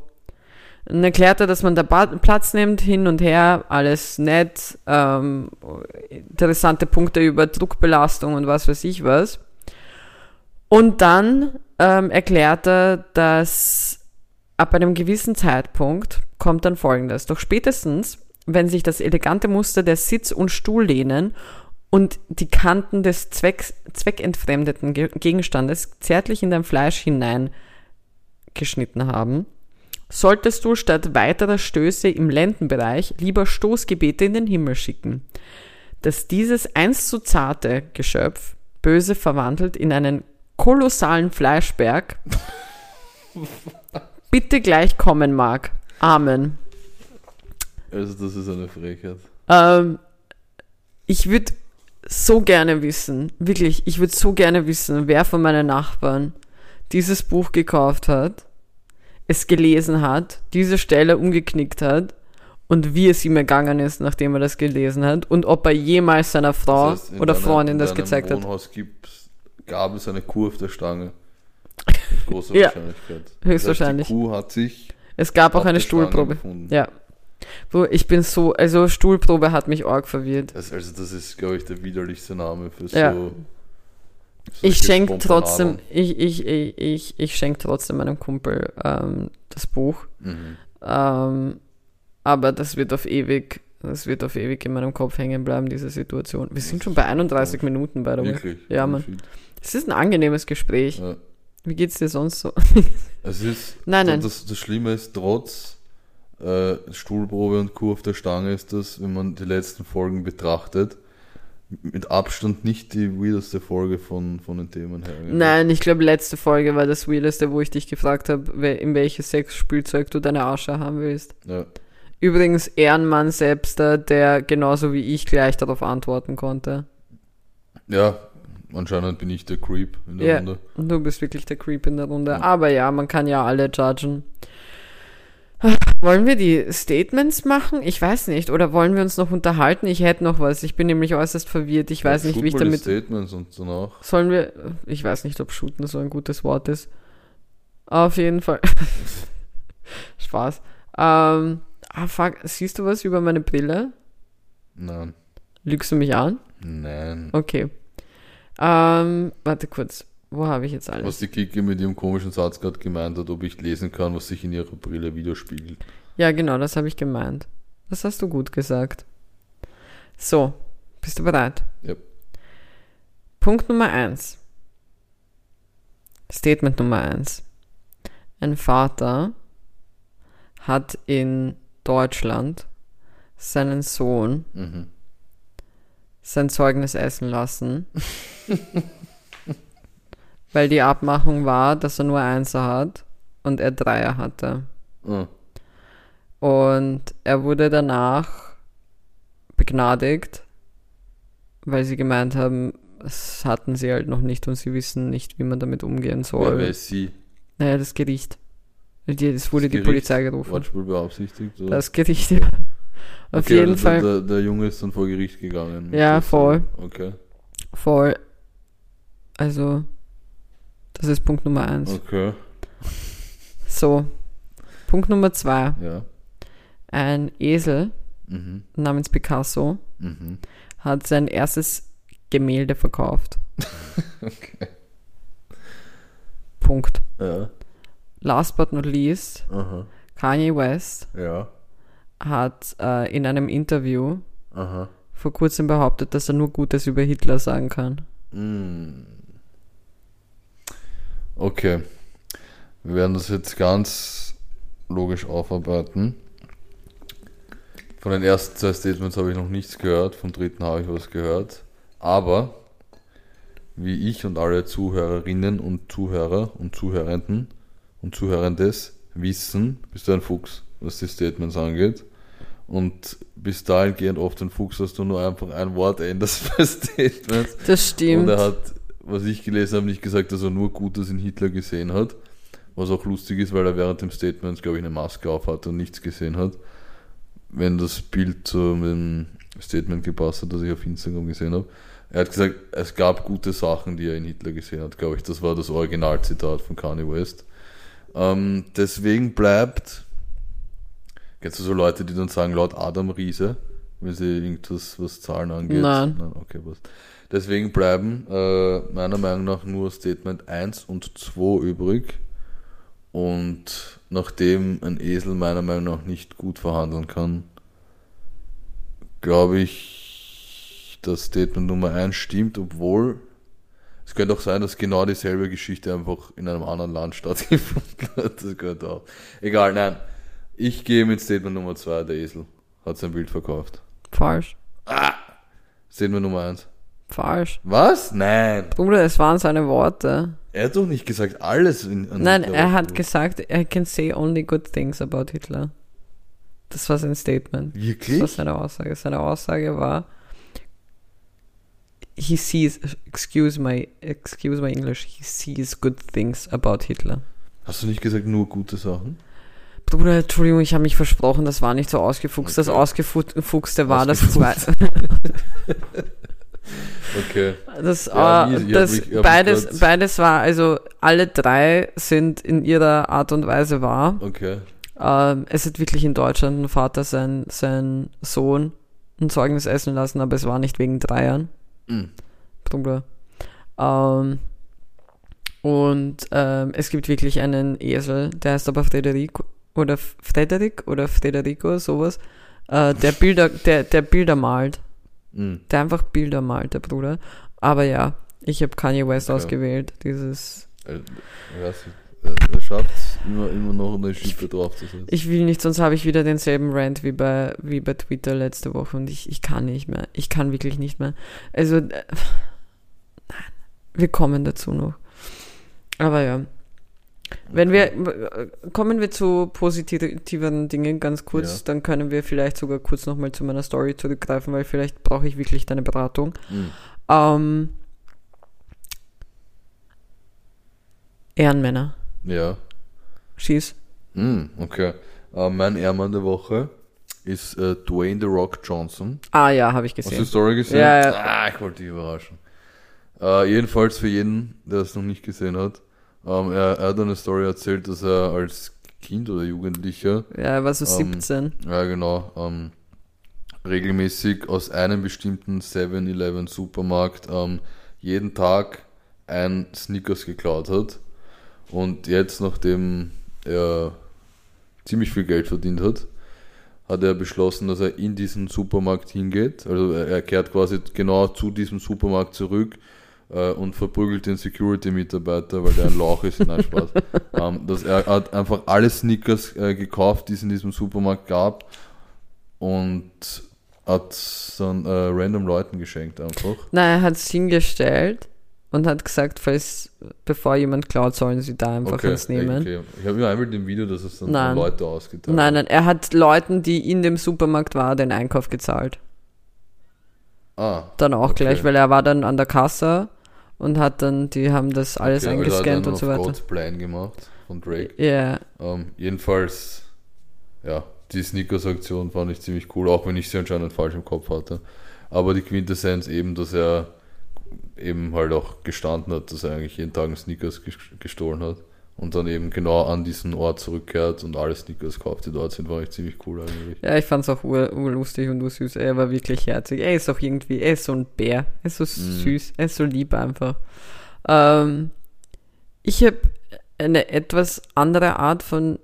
Dann erklärt er, dass man da Platz nimmt, hin und her, alles nett, ähm, interessante Punkte über Druckbelastung und was weiß ich was. Und dann ähm, erklärt er, dass ab einem gewissen Zeitpunkt kommt dann folgendes. Doch spätestens, wenn sich das elegante Muster der Sitz- und Stuhllehnen und die Kanten des Zwecks, zweckentfremdeten Ge- Gegenstandes zärtlich in dein Fleisch hineingeschnitten haben, solltest du statt weiterer Stöße im Lendenbereich lieber Stoßgebete in den Himmel schicken, dass dieses einst so zarte Geschöpf böse verwandelt in einen kolossalen Fleischberg bitte gleich kommen mag. Amen. Also das ist eine Frechheit. Ähm, ich würde so gerne wissen, wirklich, ich würde so gerne wissen, wer von meinen Nachbarn dieses Buch gekauft hat, es gelesen hat, diese Stelle umgeknickt hat und wie es ihm ergangen ist, nachdem er das gelesen hat und ob er jemals seiner Frau Das heißt, oder Freundin in das gezeigt hat. Wohnhaus gibt's, gab es eine Kuh auf der Stange. Mit großer Ja, Wahrscheinlichkeit. höchstwahrscheinlich. Das heißt, die Kuh hat sich Es gab auch eine der Stuhlprobe. gefunden. Ja. Wo ich bin so, also Stuhlprobe hat mich arg verwirrt. Das, also das ist, glaube ich, der widerlichste Name für Ja. so. Ich schenke trotzdem, ich, ich, ich, ich, ich schenke trotzdem meinem Kumpel ähm, das Buch. Mhm. Ähm, aber das wird auf ewig, das wird auf ewig in meinem Kopf hängen bleiben, diese Situation. Wir sind schon bei 31 Minuten, the way. Wirklich. Ja, Mann. Es ist ein angenehmes Gespräch. Ja. Wie geht's dir sonst so? Es ist, Nein, nein. Das, das Schlimme ist, trotz äh, Stuhlprobe und Kuh auf der Stange ist das, wenn man die letzten Folgen betrachtet, mit Abstand nicht die weirdeste Folge von, von den Themen her. Nein, ich glaube, letzte Folge war das Weirdeste, wo ich dich gefragt habe, in welches Sexspielzeug du deine Arsche haben willst. Ja. Übrigens Ehrenmann selbst, der, der genauso wie ich gleich darauf antworten konnte. ja, anscheinend bin ich der Creep in der Ja. Runde. Und du bist wirklich der Creep in der Runde. Ja. Aber ja, man kann ja alle judgen. Wollen wir die Statements machen? Ich weiß nicht. Oder wollen wir uns noch unterhalten? Ich hätte noch was. Ich bin nämlich äußerst verwirrt. Ich weiß Ja, nicht, wie ich damit. Statements und danach. Sollen wir. Ich weiß nicht, ob shooten so ein gutes Wort ist. Auf jeden Fall. Spaß. Ähm, ah, fuck. Siehst du was über meine Brille? Nein. Lügst du mich an? Nein. Okay. Ähm, warte kurz. Wo habe ich jetzt alles? Was die Kike mit ihrem komischen Satz gerade gemeint hat, ob ich lesen kann, was sich in ihrer Brille widerspiegelt. Ja, genau, das habe ich gemeint. Das hast du gut gesagt. So, bist du bereit? Ja. Punkt Nummer eins. Statement Nummer eins. Ein Vater hat in Deutschland seinen Sohn Mhm. Sein Zeugnis essen lassen, weil die Abmachung war, dass er nur Einser hat und er Dreier hatte. Ah, Und er wurde danach begnadigt, weil sie gemeint haben, das hatten sie halt noch nicht und sie wissen nicht, wie man damit umgehen soll. wer ist sie? Naja, das Gericht. Es wurde Das die Gericht? Polizei gerufen. Wortspiel beaufsichtig? Oder? Das Gericht, ja. Auf okay, jeden also Fall. Der, der Junge ist dann vor Gericht gegangen. Ja, voll. Okay. Voll. Also, das ist Punkt Nummer eins. Okay. So, Punkt Nummer zwei. Ja. Ein Esel Mhm. namens Picasso Mhm. hat sein erstes Gemälde verkauft. Okay. Punkt. Ja. Last but not least, Aha. Kanye West Ja. Hat äh, in einem Interview Aha. vor kurzem behauptet, dass er nur Gutes über Hitler sagen kann. Mm. Okay. Wir werden das jetzt ganz logisch aufarbeiten. Von den ersten zwei Statements habe ich noch nichts gehört, vom dritten habe ich was gehört. Aber, wie ich und alle Zuhörerinnen und Zuhörer und Zuhörenden und Zuhörendes wissen, bist du ein Fuchs, was die Statements angeht. Und bis dahingehend oft ein Fuchs, dass du nur einfach ein Wort änderst bei Statements. Das stimmt. Und er hat, was ich gelesen habe, nicht gesagt, dass er nur Gutes in Hitler gesehen hat, Was auch lustig ist, weil er während dem Statement, glaube ich, eine Maske auf hatte und nichts gesehen hat. Wenn das Bild zu dem Statement gepasst hat, das ich auf Instagram gesehen habe. Er hat gesagt, es gab gute Sachen, die er in Hitler gesehen hat, glaube ich. Das war das Originalzitat von Kanye West. Ähm, deswegen bleibt, kennst du so Leute, die dann sagen, laut Adam Riese, wenn sie irgendwas, was Zahlen angeht? Nein. Nein okay, was. Deswegen bleiben äh, meiner Meinung nach nur Statement 1 und 2 übrig. Und nachdem ein Esel meiner Meinung nach nicht gut verhandeln kann, glaube ich, dass Statement Nummer 1 stimmt, obwohl es könnte auch sein, dass genau dieselbe Geschichte einfach in einem anderen Land stattgefunden hat. Das könnte auch. Egal, nein. Ich gehe mit Statement Nummer 2, der Esel hat sein Bild verkauft. Falsch. Ah! Statement Nummer 1. Falsch. Was? Nein. Bruder, es waren seine Worte. Er hat doch nicht gesagt alles. In, Nein, Hitler er hat was- gesagt, I can say only good things about Hitler. Das war sein Statement. Das war Wirklich? seine Aussage. Seine Aussage war, he sees, excuse my, excuse my English, he sees good things about Hitler. Hast du nicht gesagt nur gute Sachen? Bruder, Entschuldigung, ich habe mich versprochen, das war nicht so ausgefuchst. Das Okay. Ausgefuchste war das zwei. Okay. Das, Ja, äh, ich das mich- ich hab mich beides, beides war, also alle drei sind in ihrer Art und Weise wahr. Okay. Ähm, es hat wirklich in Deutschland ein Vater sein, sein Sohn ein Zeugnis essen lassen, aber es war nicht wegen Dreiern. Mhm. Bruder. Ähm, und ähm, es gibt wirklich einen Esel, der heißt aber Frederico oder Frederik oder Federico, sowas, äh, der Bilder, der, der Bilder malt. Mhm. Der einfach Bilder malt, der Bruder. Aber ja, ich habe Kanye West Okay. ausgewählt. Dieses. Er, nicht, er, er schafft es immer, immer noch eine Schippe drauf zu setzen. Ich will nicht, sonst habe ich wieder denselben Rant wie bei, wie bei Twitter letzte Woche und ich, ich kann nicht mehr. Ich kann wirklich nicht mehr. Also, äh, nein, wir kommen dazu noch. Aber ja. Wenn wir, kommen wir zu positiveren Dingen ganz kurz, Ja. dann können wir vielleicht sogar kurz nochmal zu meiner Story zurückgreifen, weil vielleicht brauche ich wirklich deine Beratung. Mhm. Ähm, Ehrenmänner. Ja. Schieß. Mhm, okay. Äh, mein Ehrmann der Woche ist äh, Dwayne The Rock Johnson. Ah ja, habe ich Hast du die gesehen. Story gesehen? Ja, ja. Ah, ich wollte dich überraschen. Äh, jedenfalls für jeden, der es noch nicht gesehen hat. Ähm, er, er hat eine Story erzählt, dass er als Kind oder Jugendlicher, Ja, er war so Ähm, 17. ja genau, ähm, regelmäßig aus einem bestimmten 7-Eleven Supermarkt ähm, jeden Tag ein Snickers geklaut hat. Und jetzt, nachdem er ziemlich viel Geld verdient hat, hat er beschlossen, dass er in diesen Supermarkt hingeht. Also er er kehrt quasi genau zu diesem Supermarkt zurück äh, und verprügelt den Security-Mitarbeiter, weil der ein Lauch ist. Nein, Spaß. ähm, dass er hat einfach alle Snickers äh, gekauft, die es in diesem Supermarkt gab und hat dann äh, random Leuten geschenkt einfach. Nein, er hat es hingestellt und hat gesagt, falls, bevor jemand klaut, sollen sie da einfach eins nehmen. okay. Ich habe ja einmal dem Video, dass es dann Nein. Leute ausgeteilt Nein, nein, er hat Leuten, die in dem Supermarkt waren, den Einkauf gezahlt. Ah, Dann auch Okay. gleich, weil er war dann an der Kasse und hat dann, die haben das alles okay, also eingescannt dann und so weiter. God's Plan gemacht von Drake. Ja, Ähm, jedenfalls, ja, die Sneakers-Aktion fand ich ziemlich cool, auch wenn ich sie anscheinend falsch im Kopf hatte. Aber die Quintessenz eben, dass er eben halt auch gestanden hat, dass er eigentlich jeden Tag einen Sneakers ges- gestohlen hat und dann eben genau an diesen Ort zurückkehrt und alle Sneakers kauft, die dort sind, war ich ziemlich cool eigentlich. ja, ich fand's auch ur, urlustig und ursüß. Er war wirklich herzig. Er ist auch irgendwie, er ist so ein Bär. Er ist so Mhm. süß, er ist so lieb einfach. Ähm, ich habe eine etwas andere Art von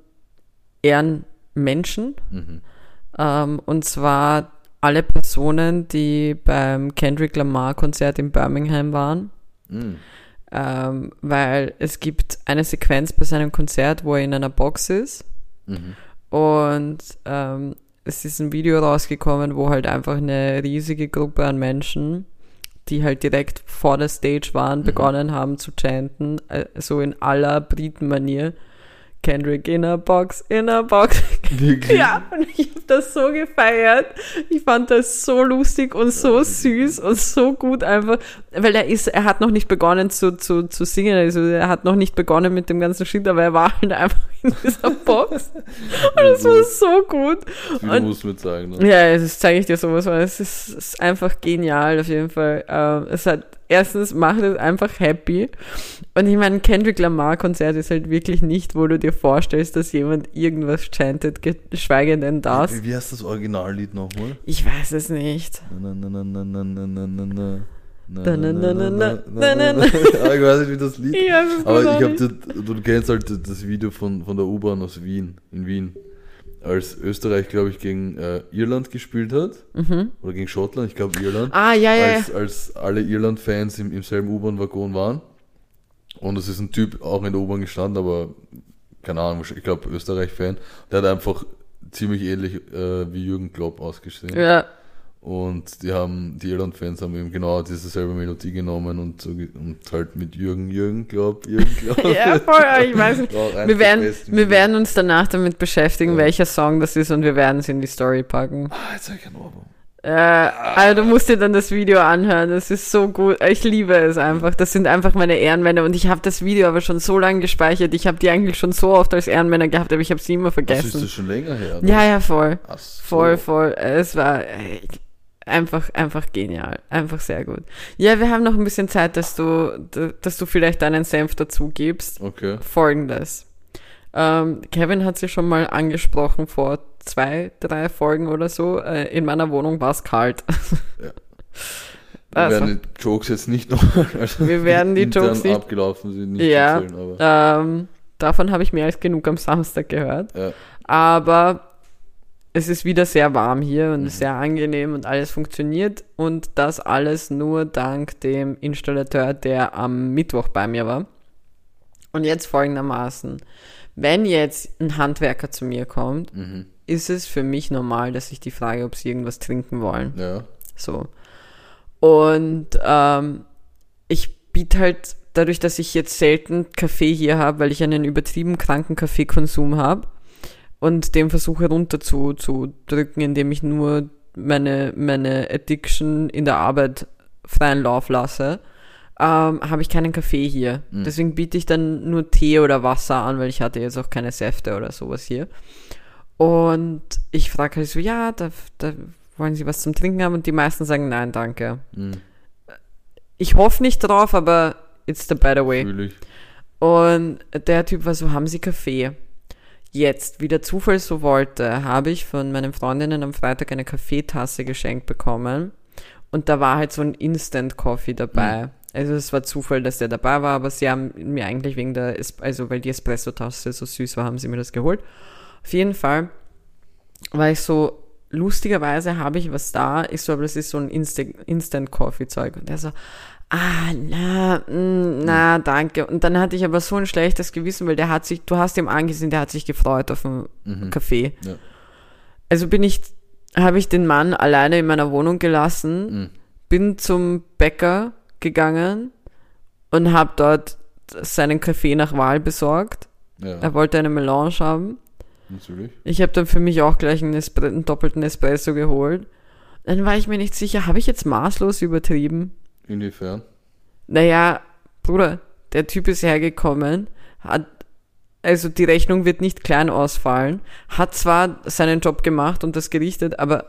Ehrenmenschen. Mhm. Ähm, und zwar alle Personen, die beim Kendrick Lamar Konzert in Birmingham waren. Mhm. Ähm, weil es gibt eine Sequenz bei seinem Konzert, wo er in einer Box ist. Mhm. Und ähm, es ist ein Video rausgekommen, wo halt einfach eine riesige Gruppe an Menschen, die halt direkt vor der Stage waren, Mhm. begonnen haben zu chanten, äh, so in aller Britenmanier. Kendrick in a box, in a box. Wirklich? Ja, und ich habe das so gefeiert. Ich fand das so lustig und so süß und so gut einfach, weil er ist, er hat noch nicht begonnen zu, zu, zu singen, also er hat noch nicht begonnen mit dem ganzen Shit, aber er war halt einfach in dieser Box. Und es war so gut. Du musst mir zeigen. Ne? Ja, das zeige ich dir sowas, weil es ist, ist einfach genial auf jeden Fall. Ähm, es hat, erstens macht es einfach happy. Und ich meine, Kendrick Lamar Konzert ist halt wirklich nicht, wo du dir vorstellst, dass jemand irgendwas chantet, geschweige denn das. Wie, wie heißt das Originallied nochmal? Ich weiß es nicht. Na, na, na, na, na, na, na, na, na. Na, na, na, na, na, na, na, na. Ah, Ich weiß nicht, wie das Lied Ja, das ist Aber ich großartig. habe, du kennst halt das Video von, von der U-Bahn aus Wien, in Wien. Als Österreich, glaube ich, gegen äh, Irland gespielt hat. Oder gegen Schottland, ich glaube Irland. Mhm. Ah, ja, ja, ja. als, als alle Irland-Fans im, im selben U-Bahn-Waggon waren. Und es ist ein Typ auch in der U-Bahn gestanden, aber keine Ahnung, ich glaube Österreich-Fan. Der hat einfach ziemlich ähnlich äh, wie Jürgen Klopp ausgesehen. Ja, Und die haben, die Irland-Fans haben eben genau diese selbe Melodie genommen und, so, und halt mit Jürgen, Jürgen Klopp, Jürgen Klopp. ja, voll, ich weiß nicht. Wir werden, wir werden uns danach damit beschäftigen, Ja. welcher Song das ist und wir werden es in die Story packen. Ah, jetzt habe ich ein Ohrwurm. Äh, also du musst dir dann das Video anhören. Das ist so gut. Ich liebe es einfach. Das sind einfach meine Ehrenmänner. Und ich habe das Video aber schon so lange gespeichert. Ich habe die eigentlich schon so oft als Ehrenmänner gehabt, aber ich habe sie immer Was ist vergessen. das schon länger her? Ja, ja, voll. So. Voll, voll. Es war ey, einfach, einfach genial. Einfach sehr gut. Ja, wir haben noch ein bisschen Zeit, dass du, dass du vielleicht deinen Senf dazu gibst. Okay. Folgendes. Ähm, Kevin hat sie schon mal angesprochen vor zwei, drei Folgen oder so. Äh, in meiner Wohnung war es kalt. Ja. Wir Also, werden die Jokes jetzt nicht noch, also Wir werden die Jokes nicht- abgelaufen sind, nicht Ja. erzählen, aber ähm, davon habe ich mehr als genug am Samstag gehört. ja. Aber es ist wieder sehr warm hier und Mhm. sehr angenehm und alles funktioniert. Und das alles nur dank dem Installateur, der am Mittwoch bei mir war. Und jetzt folgendermaßen. Wenn jetzt ein Handwerker zu mir kommt, Mhm. ist es für mich normal, dass ich die frage, ob sie irgendwas trinken wollen. Ja. So. Und ähm, ich biete halt, dadurch, dass ich jetzt selten Kaffee hier habe, weil ich einen übertrieben kranken Kaffeekonsum habe und den versuche runter zu, zu drücken, indem ich nur meine, meine Addiction in der Arbeit freien Lauf lasse, ähm, habe ich keinen Kaffee hier. Mhm. Deswegen biete ich dann nur Tee oder Wasser an, weil ich hatte jetzt auch keine Säfte oder sowas hier. Und ich frage halt so, ja, da, da wollen Sie was zum Trinken haben? Und die meisten sagen, nein, danke. Mhm. Ich hoffe nicht drauf, aber it's the better way. Und der Typ war so, haben Sie Kaffee? Jetzt, wie der Zufall so wollte, habe ich von meinen Freundinnen am Freitag eine Kaffeetasse geschenkt bekommen. Und da war halt so ein Instant Coffee dabei. Also es war Zufall, dass der dabei war, aber sie haben mir eigentlich wegen der, Es- also weil die Espresso-Tasse so süß war, haben sie mir das geholt. Auf jeden Fall war ich so, lustigerweise habe ich was da, ich so, aber das ist so ein Insta Instant Coffee Zeug. Und der so, ah, na, mm, na, danke. Und dann hatte ich aber so ein schlechtes Gewissen, weil der hat sich, du hast ihm angesehen, der hat sich gefreut auf einen Mhm. Kaffee. Ja. Also bin ich, habe ich den Mann alleine in meiner Wohnung gelassen, Mhm. bin zum Bäcker gegangen und habe dort seinen Kaffee nach Wahl besorgt. Ja, Er wollte eine Melange haben. natürlich. Ich habe dann für mich auch gleich einen, Espre einen doppelten Espresso geholt. Dann war ich mir nicht sicher, habe ich jetzt maßlos übertrieben? Inwiefern? Naja, Bruder, der Typ ist hergekommen, hat, also die Rechnung wird nicht klein ausfallen, hat zwar seinen Job gemacht und das gerichtet, aber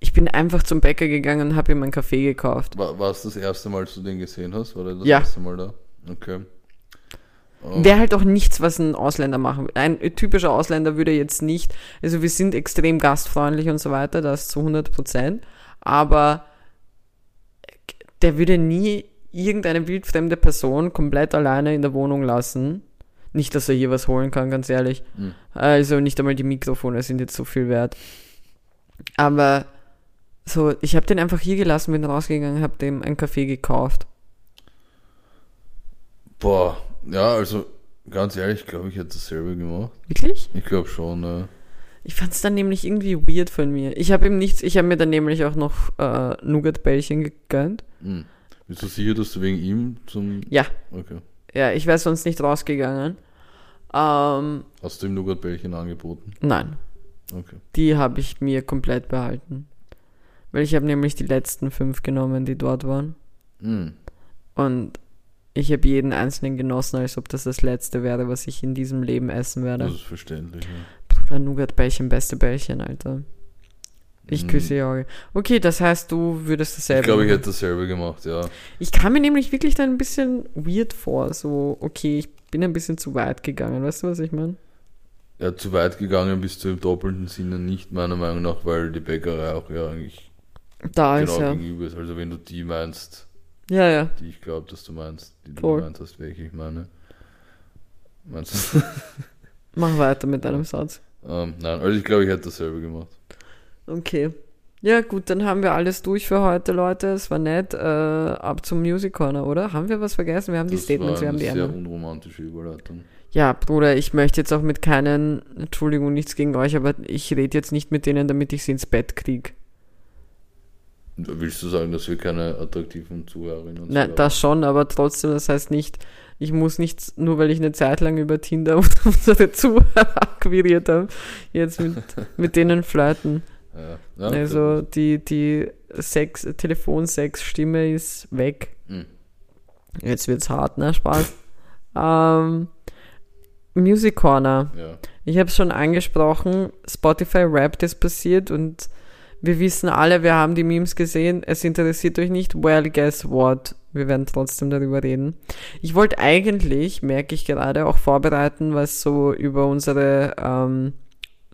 ich bin einfach zum Bäcker gegangen und habe ihm einen Kaffee gekauft. War, war es das erste Mal, dass du den gesehen hast? War der das Ja. erste Mal da? Okay. Oh, Wäre halt auch nichts, was ein Ausländer machen würde. Ein typischer Ausländer würde jetzt nicht, also wir sind extrem gastfreundlich und so weiter, das zu 100 Prozent, aber der würde nie irgendeine wildfremde Person komplett alleine in der Wohnung lassen. Nicht, dass er hier was holen kann, ganz ehrlich. Mhm. Also nicht einmal die Mikrofone sind jetzt so viel wert. Aber so, ich habe den einfach hier gelassen, bin rausgegangen, habe dem einen Kaffee gekauft. Boah, ja, also ganz ehrlich, glaube ich, hätte dasselbe gemacht. Wirklich? Ich glaube schon, ja. Ich fand es dann nämlich irgendwie weird von mir. Ich habe ihm nichts, ich habe mir dann nämlich auch noch äh, Nougat-Bällchen gegönnt. Hm. Bist du sicher, dass du wegen ihm zum. Ja. Okay. Ja, ich wäre sonst nicht rausgegangen. Ähm, Hast du ihm Nougatbällchen angeboten? nein, Okay. die habe ich mir komplett behalten. Weil ich habe nämlich die letzten fünf genommen, die dort waren. Hm. Und ich habe jeden einzelnen genossen, als ob das das letzte wäre, was ich in diesem Leben essen werde. Das ist verständlich. Ja. Bruder, Nougat-Bällchen, beste Bällchen, Alter. Ich Hm. küsse die Augen. Okay, das heißt, du würdest dasselbe Ich glaube, ich hätte dasselbe gemacht, ja. Ich kam mir nämlich wirklich dann ein bisschen weird vor. So, okay, ich bin ein bisschen zu weit gegangen. Weißt du, was ich meine? Ja, zu weit gegangen bist du im doppelten Sinne nicht, meiner Meinung nach, weil die Bäckerei auch ja eigentlich Da genau ist ja. gegenüber ist. Also wenn du die meinst, Ja, ja. die ich glaube, dass du meinst, die du Voll. gemeint hast, welche ich meine. Meinst du? Mach weiter mit deinem Satz. Ähm, nein, also ich glaube, ich hätte dasselbe gemacht. Okay. Ja, gut, dann haben wir alles durch für heute, Leute. Es war nett. Äh, ab zum Music Corner, oder? Haben wir was vergessen? Wir haben die Das Statements, war wir haben eine die sehr anderen. unromantische Überleitung. Ja, Bruder, ich möchte jetzt auch mit keinen, Entschuldigung, nichts gegen euch, aber ich rede jetzt nicht mit denen, damit ich sie ins Bett krieg. Willst du sagen, dass wir keine attraktiven Zuhörerinnen und Nein, das schon, aber trotzdem, das heißt nicht, ich muss nicht, nur weil ich eine Zeit lang über Tinder unsere Zuhörer akquiriert habe, jetzt mit, mit denen flirten. Ja, ja, Also die, die Sex, Telefonsex-Stimme ist weg. Hm. Jetzt wird's hart, ne? Spaß. ähm, Music Corner. ja. Ich habe es schon angesprochen, Spotify Wrapped ist passiert und wir wissen alle, wir haben die Memes gesehen, es interessiert euch nicht. Well, guess what? Wir werden trotzdem darüber reden. Ich wollte eigentlich, merke ich gerade, auch vorbereiten, was so über unsere ähm,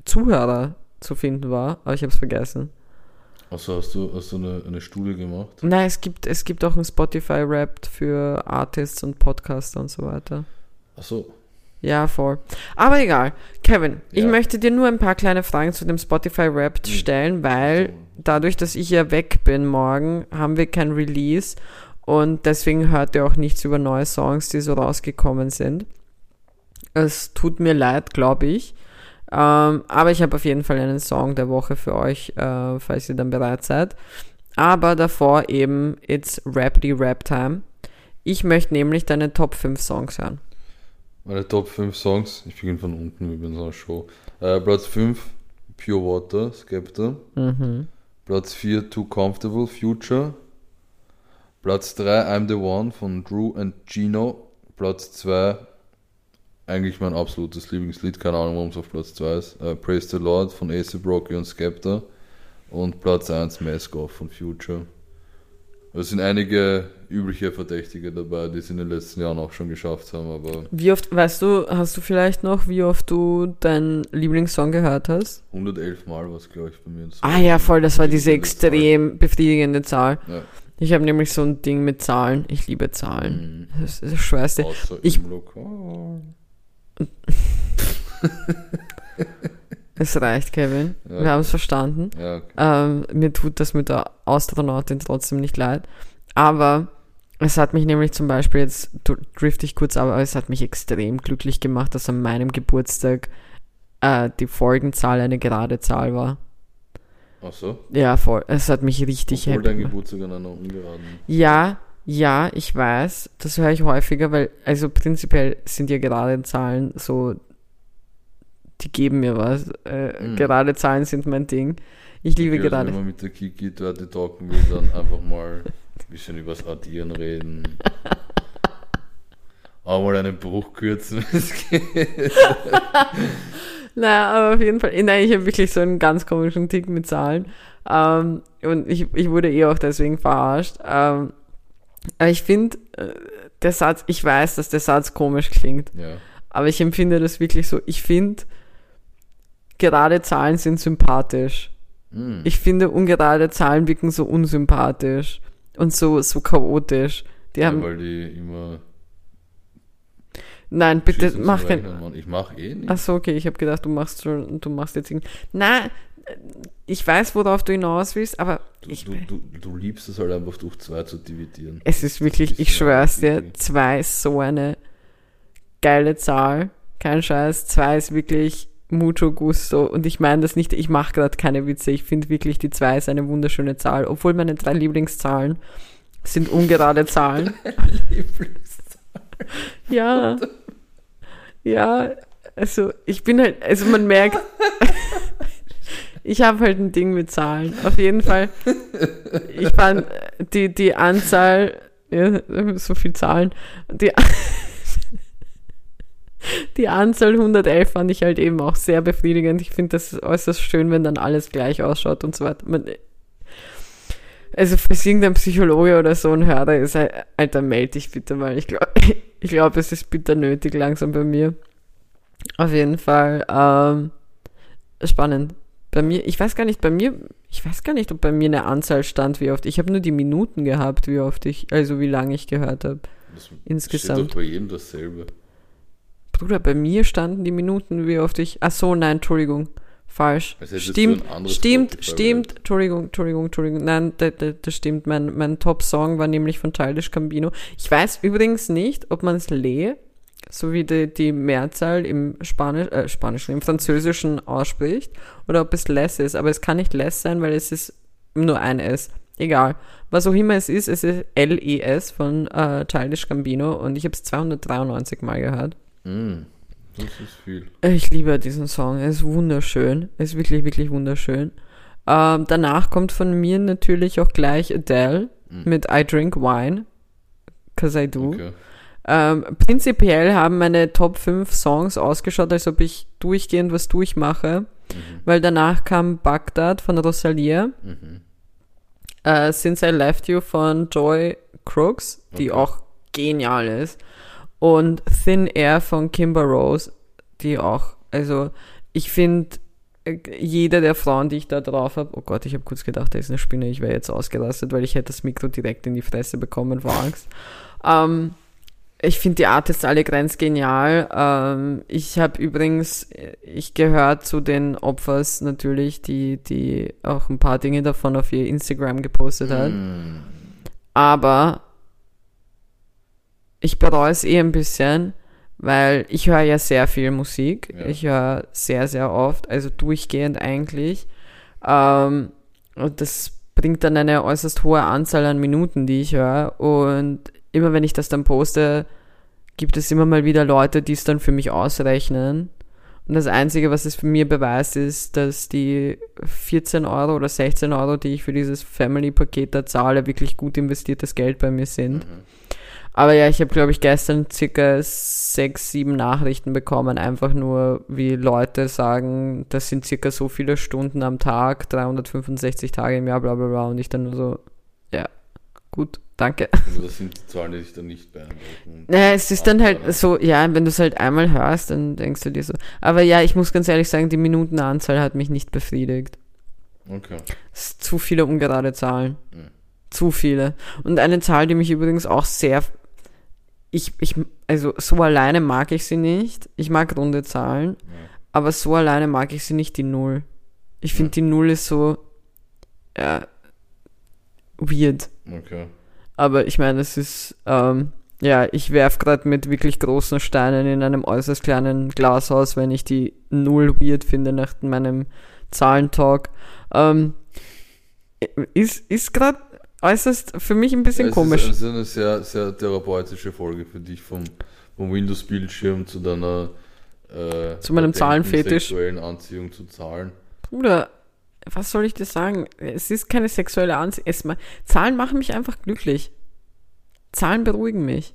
Zuhörer zu finden war, aber ich habe es vergessen. Achso, hast du, hast du eine, eine Studie gemacht? Nein, es gibt, es gibt auch ein Spotify Wrapped für Artists und Podcaster und so weiter. Achso, Ja, voll. Aber egal. Kevin, ich Ja. möchte dir nur ein paar kleine Fragen zu dem Spotify Wrapped Hm. stellen, weil dadurch, dass ich ja weg bin morgen, haben wir kein Release und deswegen hört ihr auch nichts über neue Songs, die so rausgekommen sind. Es tut mir leid, glaube ich. Ähm, aber ich habe auf jeden Fall einen Song der Woche für euch, äh, falls ihr dann bereit seid. Aber davor eben, it's Rapidly Rap Time. Ich möchte nämlich deine Top 5 Songs hören. Meine Top 5 Songs. Ich beginne von unten, wie bei so einer Show. Äh, Platz 5, Pure Water, Skepta. Mhm. Platz 4, Too Comfortable, Future. Platz 3, I'm the One von Drew and Gino. Platz 2, eigentlich mein absolutes Lieblingslied, keine Ahnung, warum es auf Platz 2 ist. Äh, Praise the Lord von AC Brocky und Skepta. Und Platz 1, Mask Off von Future. Es sind einige übliche Verdächtige dabei, die es in den letzten Jahren auch schon geschafft haben, aber Wie oft, weißt du, hast du vielleicht noch, wie oft du deinen Lieblingssong gehört hast? 111 Mal war es, glaube ich, bei mir. Ah ja, voll, das war diese Befriedigende Zahl. extrem befriedigende Zahl. Ja. Ich habe nämlich so ein Ding mit Zahlen. Ich liebe Zahlen. Mhm. Das ist das Schwerste. Außer Ich- im Lokal. Es reicht, Kevin. Ja. Wir haben es verstanden. Ja, okay. Ähm, mir tut das mit der Astronautin trotzdem nicht leid. Aber es hat mich nämlich zum Beispiel, jetzt du- drift ich kurz, aber es hat mich extrem glücklich gemacht, dass an meinem Geburtstag äh, die Folgenzahl eine gerade Zahl war. Ach so. Ja, voll. Es hat mich richtig Obwohl happy dein. Geburtstag an einer ungeraden. Ja, ja, ich weiß. Das höre ich häufiger, weil, also prinzipiell sind ja gerade Zahlen so, die geben mir was. Äh, Mhm. Gerade Zahlen sind mein Ding. Ich liebe Okay, also gerade. wenn man mit der Kiki dort talken will, dann einfach mal ein bisschen übers Addieren reden. Auch mal einen Bruch kürzen, wenn es geht. Naja, aber auf jeden Fall, nein, ich habe wirklich so einen ganz komischen Tick mit Zahlen. Ähm, und ich, ich wurde eh auch deswegen verarscht. Ähm, aber ich finde, äh, der Satz, ich weiß, dass der Satz komisch klingt, Ja. aber ich empfinde das wirklich so. Ich finde, gerade Zahlen sind sympathisch. Hm. Ich finde, ungerade Zahlen wirken so unsympathisch und so, so chaotisch. Die ja, haben, weil die immer. nein, bitte mach kein. Ich mach eh nicht. Ach so, okay, ich habe gedacht, du machst schon, du machst jetzt irgendwie. Na, ich weiß, worauf du hinaus willst, aber Du, ich, du, du, du liebst es halt einfach durch zwei zu dividieren. es ist wirklich, ich schwör's dir, zwei ist so eine geile Zahl. Kein Scheiß, zwei ist wirklich mucho gusto. Und ich meine das nicht, ich mache gerade keine Witze. Ich finde wirklich, die zwei ist eine wunderschöne Zahl. Obwohl meine drei Lieblingszahlen sind ungerade Zahlen. Ja. Ja. Also, ich bin halt, also man merkt, ich habe halt ein Ding mit Zahlen. Auf jeden Fall. Ich fand die, die Anzahl, ja, so viel Zahlen, die, die Anzahl 111 fand ich halt eben auch sehr befriedigend. Ich finde das äußerst schön, wenn dann alles gleich ausschaut und so weiter. Man, also für irgendein Psychologe oder so ein Hörer ist, Alter, melde dich bitte mal. Ich glaube, ich glaub, es ist bitter nötig langsam bei mir. Auf jeden Fall ähm, spannend. Bei mir, ich weiß gar nicht, bei mir, ich weiß gar nicht, ob bei mir eine Anzahl stand, wie oft. Ich habe nur die Minuten gehabt, wie oft ich, also wie lange ich gehört habe. Insgesamt. Steht doch bei jedem dasselbe. Bruder, bei mir standen die Minuten, wie oft ich. Ach so, nein, Entschuldigung. Falsch. Stimmt, stimmt, stimmt. Entschuldigung, Entschuldigung, Entschuldigung. Nein, das, das, das stimmt. Mein, mein Top-Song war nämlich von Childish Gambino. Ich weiß übrigens nicht, ob man es Le, so wie die, die Mehrzahl im Spanisch, äh, Spanischen, im Französischen ausspricht, oder ob es less ist. Aber es kann nicht less sein, weil es ist nur ein S. Egal. Was auch immer es ist, es ist L-E-S von äh, Childish Gambino und ich habe es 293 Mal gehört. Mm, das ist viel. Ich liebe diesen Song. Er ist wunderschön. Er ist wirklich, wirklich wunderschön. Ähm, danach kommt von mir natürlich auch gleich Adele mm. mit I Drink Wine. Cause I Do. Okay. Ähm, prinzipiell haben meine Top 5 Songs ausgeschaut, als ob ich durchgehend was durchmache. Mhm. Weil danach kam Bagdad von Rosalia. Mhm. Äh, Since I Left You von Joy Crooks, die okay. auch genial ist und Thin Air von Kimber Rose, die auch, also ich finde, äh, jede der Frauen, die ich da drauf habe, oh Gott, ich habe kurz gedacht, da ist eine Spinne, ich wäre jetzt ausgerastet, weil ich hätte das Mikro direkt in die Fresse bekommen vor Angst. Ähm, ich finde die Artists alle grenzgenial. Ähm, ich habe übrigens, ich gehöre zu den Opfers natürlich, die, die auch ein paar Dinge davon auf ihr Instagram gepostet hat. Mm. Aber ich bereue es eh ein bisschen, weil ich höre ja sehr viel Musik. Ja. Ich höre sehr, sehr oft, also durchgehend eigentlich. Ähm, und das bringt dann eine äußerst hohe Anzahl an Minuten, die ich höre. Und immer wenn ich das dann poste, gibt es immer mal wieder Leute, die es dann für mich ausrechnen. Und das Einzige, was es für mir beweist, ist, dass die 14 Euro oder 16 Euro, die ich für dieses Family-Paket da zahle, wirklich gut investiertes Geld bei mir sind. Mhm. Aber ja, ich habe, glaube ich, gestern circa sechs, sieben Nachrichten bekommen, einfach nur, wie Leute sagen, das sind circa so viele Stunden am Tag, 365 Tage im Jahr, bla bla bla. Und ich dann nur so, ja, gut, danke. Also das sind die Zahlen, die sich dann nicht beeindrucken. Naja, es ist dann halt so, ja, wenn du es halt einmal hörst, dann denkst du dir so. Aber ja, ich muss ganz ehrlich sagen, die Minutenanzahl hat mich nicht befriedigt. Okay. Es sind zu viele ungerade Zahlen. Ja. Zu viele. Und eine Zahl, die mich übrigens auch sehr ich, ich, also so alleine mag ich sie nicht. Ich mag runde Zahlen, ja. aber so alleine mag ich sie nicht, die Null. Ich finde, ja. die Null ist so ja, weird. Okay. Aber ich meine, es ist, ähm, ja, ich werf gerade mit wirklich großen Steinen in einem äußerst kleinen Glashaus, wenn ich die Null weird finde nach meinem Zahlentalk. Ähm, ist ist gerade äußerst für mich ein bisschen ja, komisch. Es ist eine sehr, sehr therapeutische Folge für dich vom, vom Windows-Bildschirm zu deiner äh, zu meinem Zahlenfetisch. sexuellen Anziehung zu Zahlen. Bruder, was soll ich dir sagen? Es ist keine sexuelle Anziehung. Zahlen machen mich einfach glücklich. Zahlen beruhigen mich.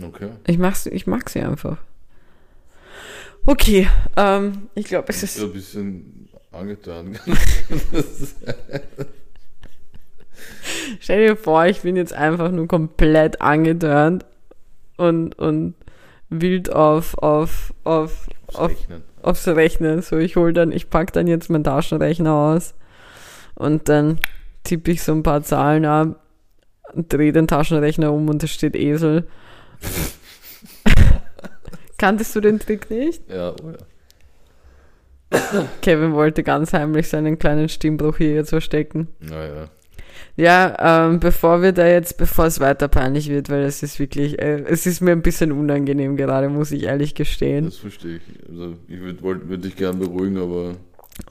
Okay. Ich, mach's, ich mag sie einfach. Okay, ähm, ich glaube, es ist. ein bisschen angetan. Stell dir vor, ich bin jetzt einfach nur komplett angetörnt und, und wild auf, auf, auf, auf, Rechnen. aufs Rechnen. So, ich hol dann, ich pack dann jetzt meinen Taschenrechner aus und dann tippe ich so ein paar Zahlen ab und drehe den Taschenrechner um und da steht Esel. Kanntest du den Trick nicht? Ja, oh ja. Kevin wollte ganz heimlich seinen kleinen Stimmbruch hier jetzt verstecken. Naja. Ja, ähm, bevor wir da jetzt, bevor es weiter peinlich wird, weil es ist wirklich, äh, es ist mir ein bisschen unangenehm gerade, muss ich ehrlich gestehen. Das verstehe ich. Also ich würde würd dich gern beruhigen, aber.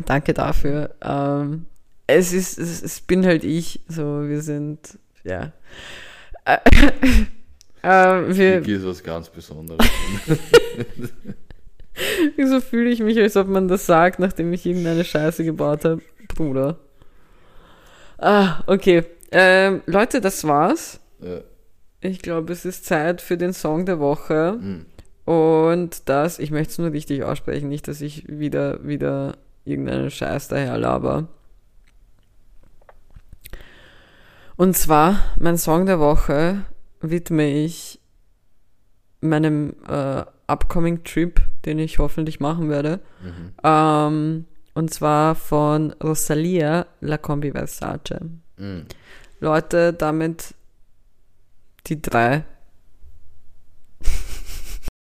Danke dafür. Ähm, es ist, es, es, bin halt ich, so wir sind, ja. Äh, äh, wir, ist was ganz Besonderes. Wieso fühle ich mich, als ob man das sagt, nachdem ich irgendeine Scheiße gebaut habe? Bruder. Ah, okay. Ähm, Leute, das war's. Ja. Ich glaube, es ist Zeit für den Song der Woche. Hm. Und das, ich möchte es nur richtig aussprechen, nicht, dass ich wieder, wieder irgendeinen Scheiß daher laber. Und zwar, mein Song der Woche widme ich meinem äh, upcoming Trip, den ich hoffentlich machen werde. Mhm. Ähm, und zwar von Rosalia La Combi Versace. Mhm. Leute, damit die drei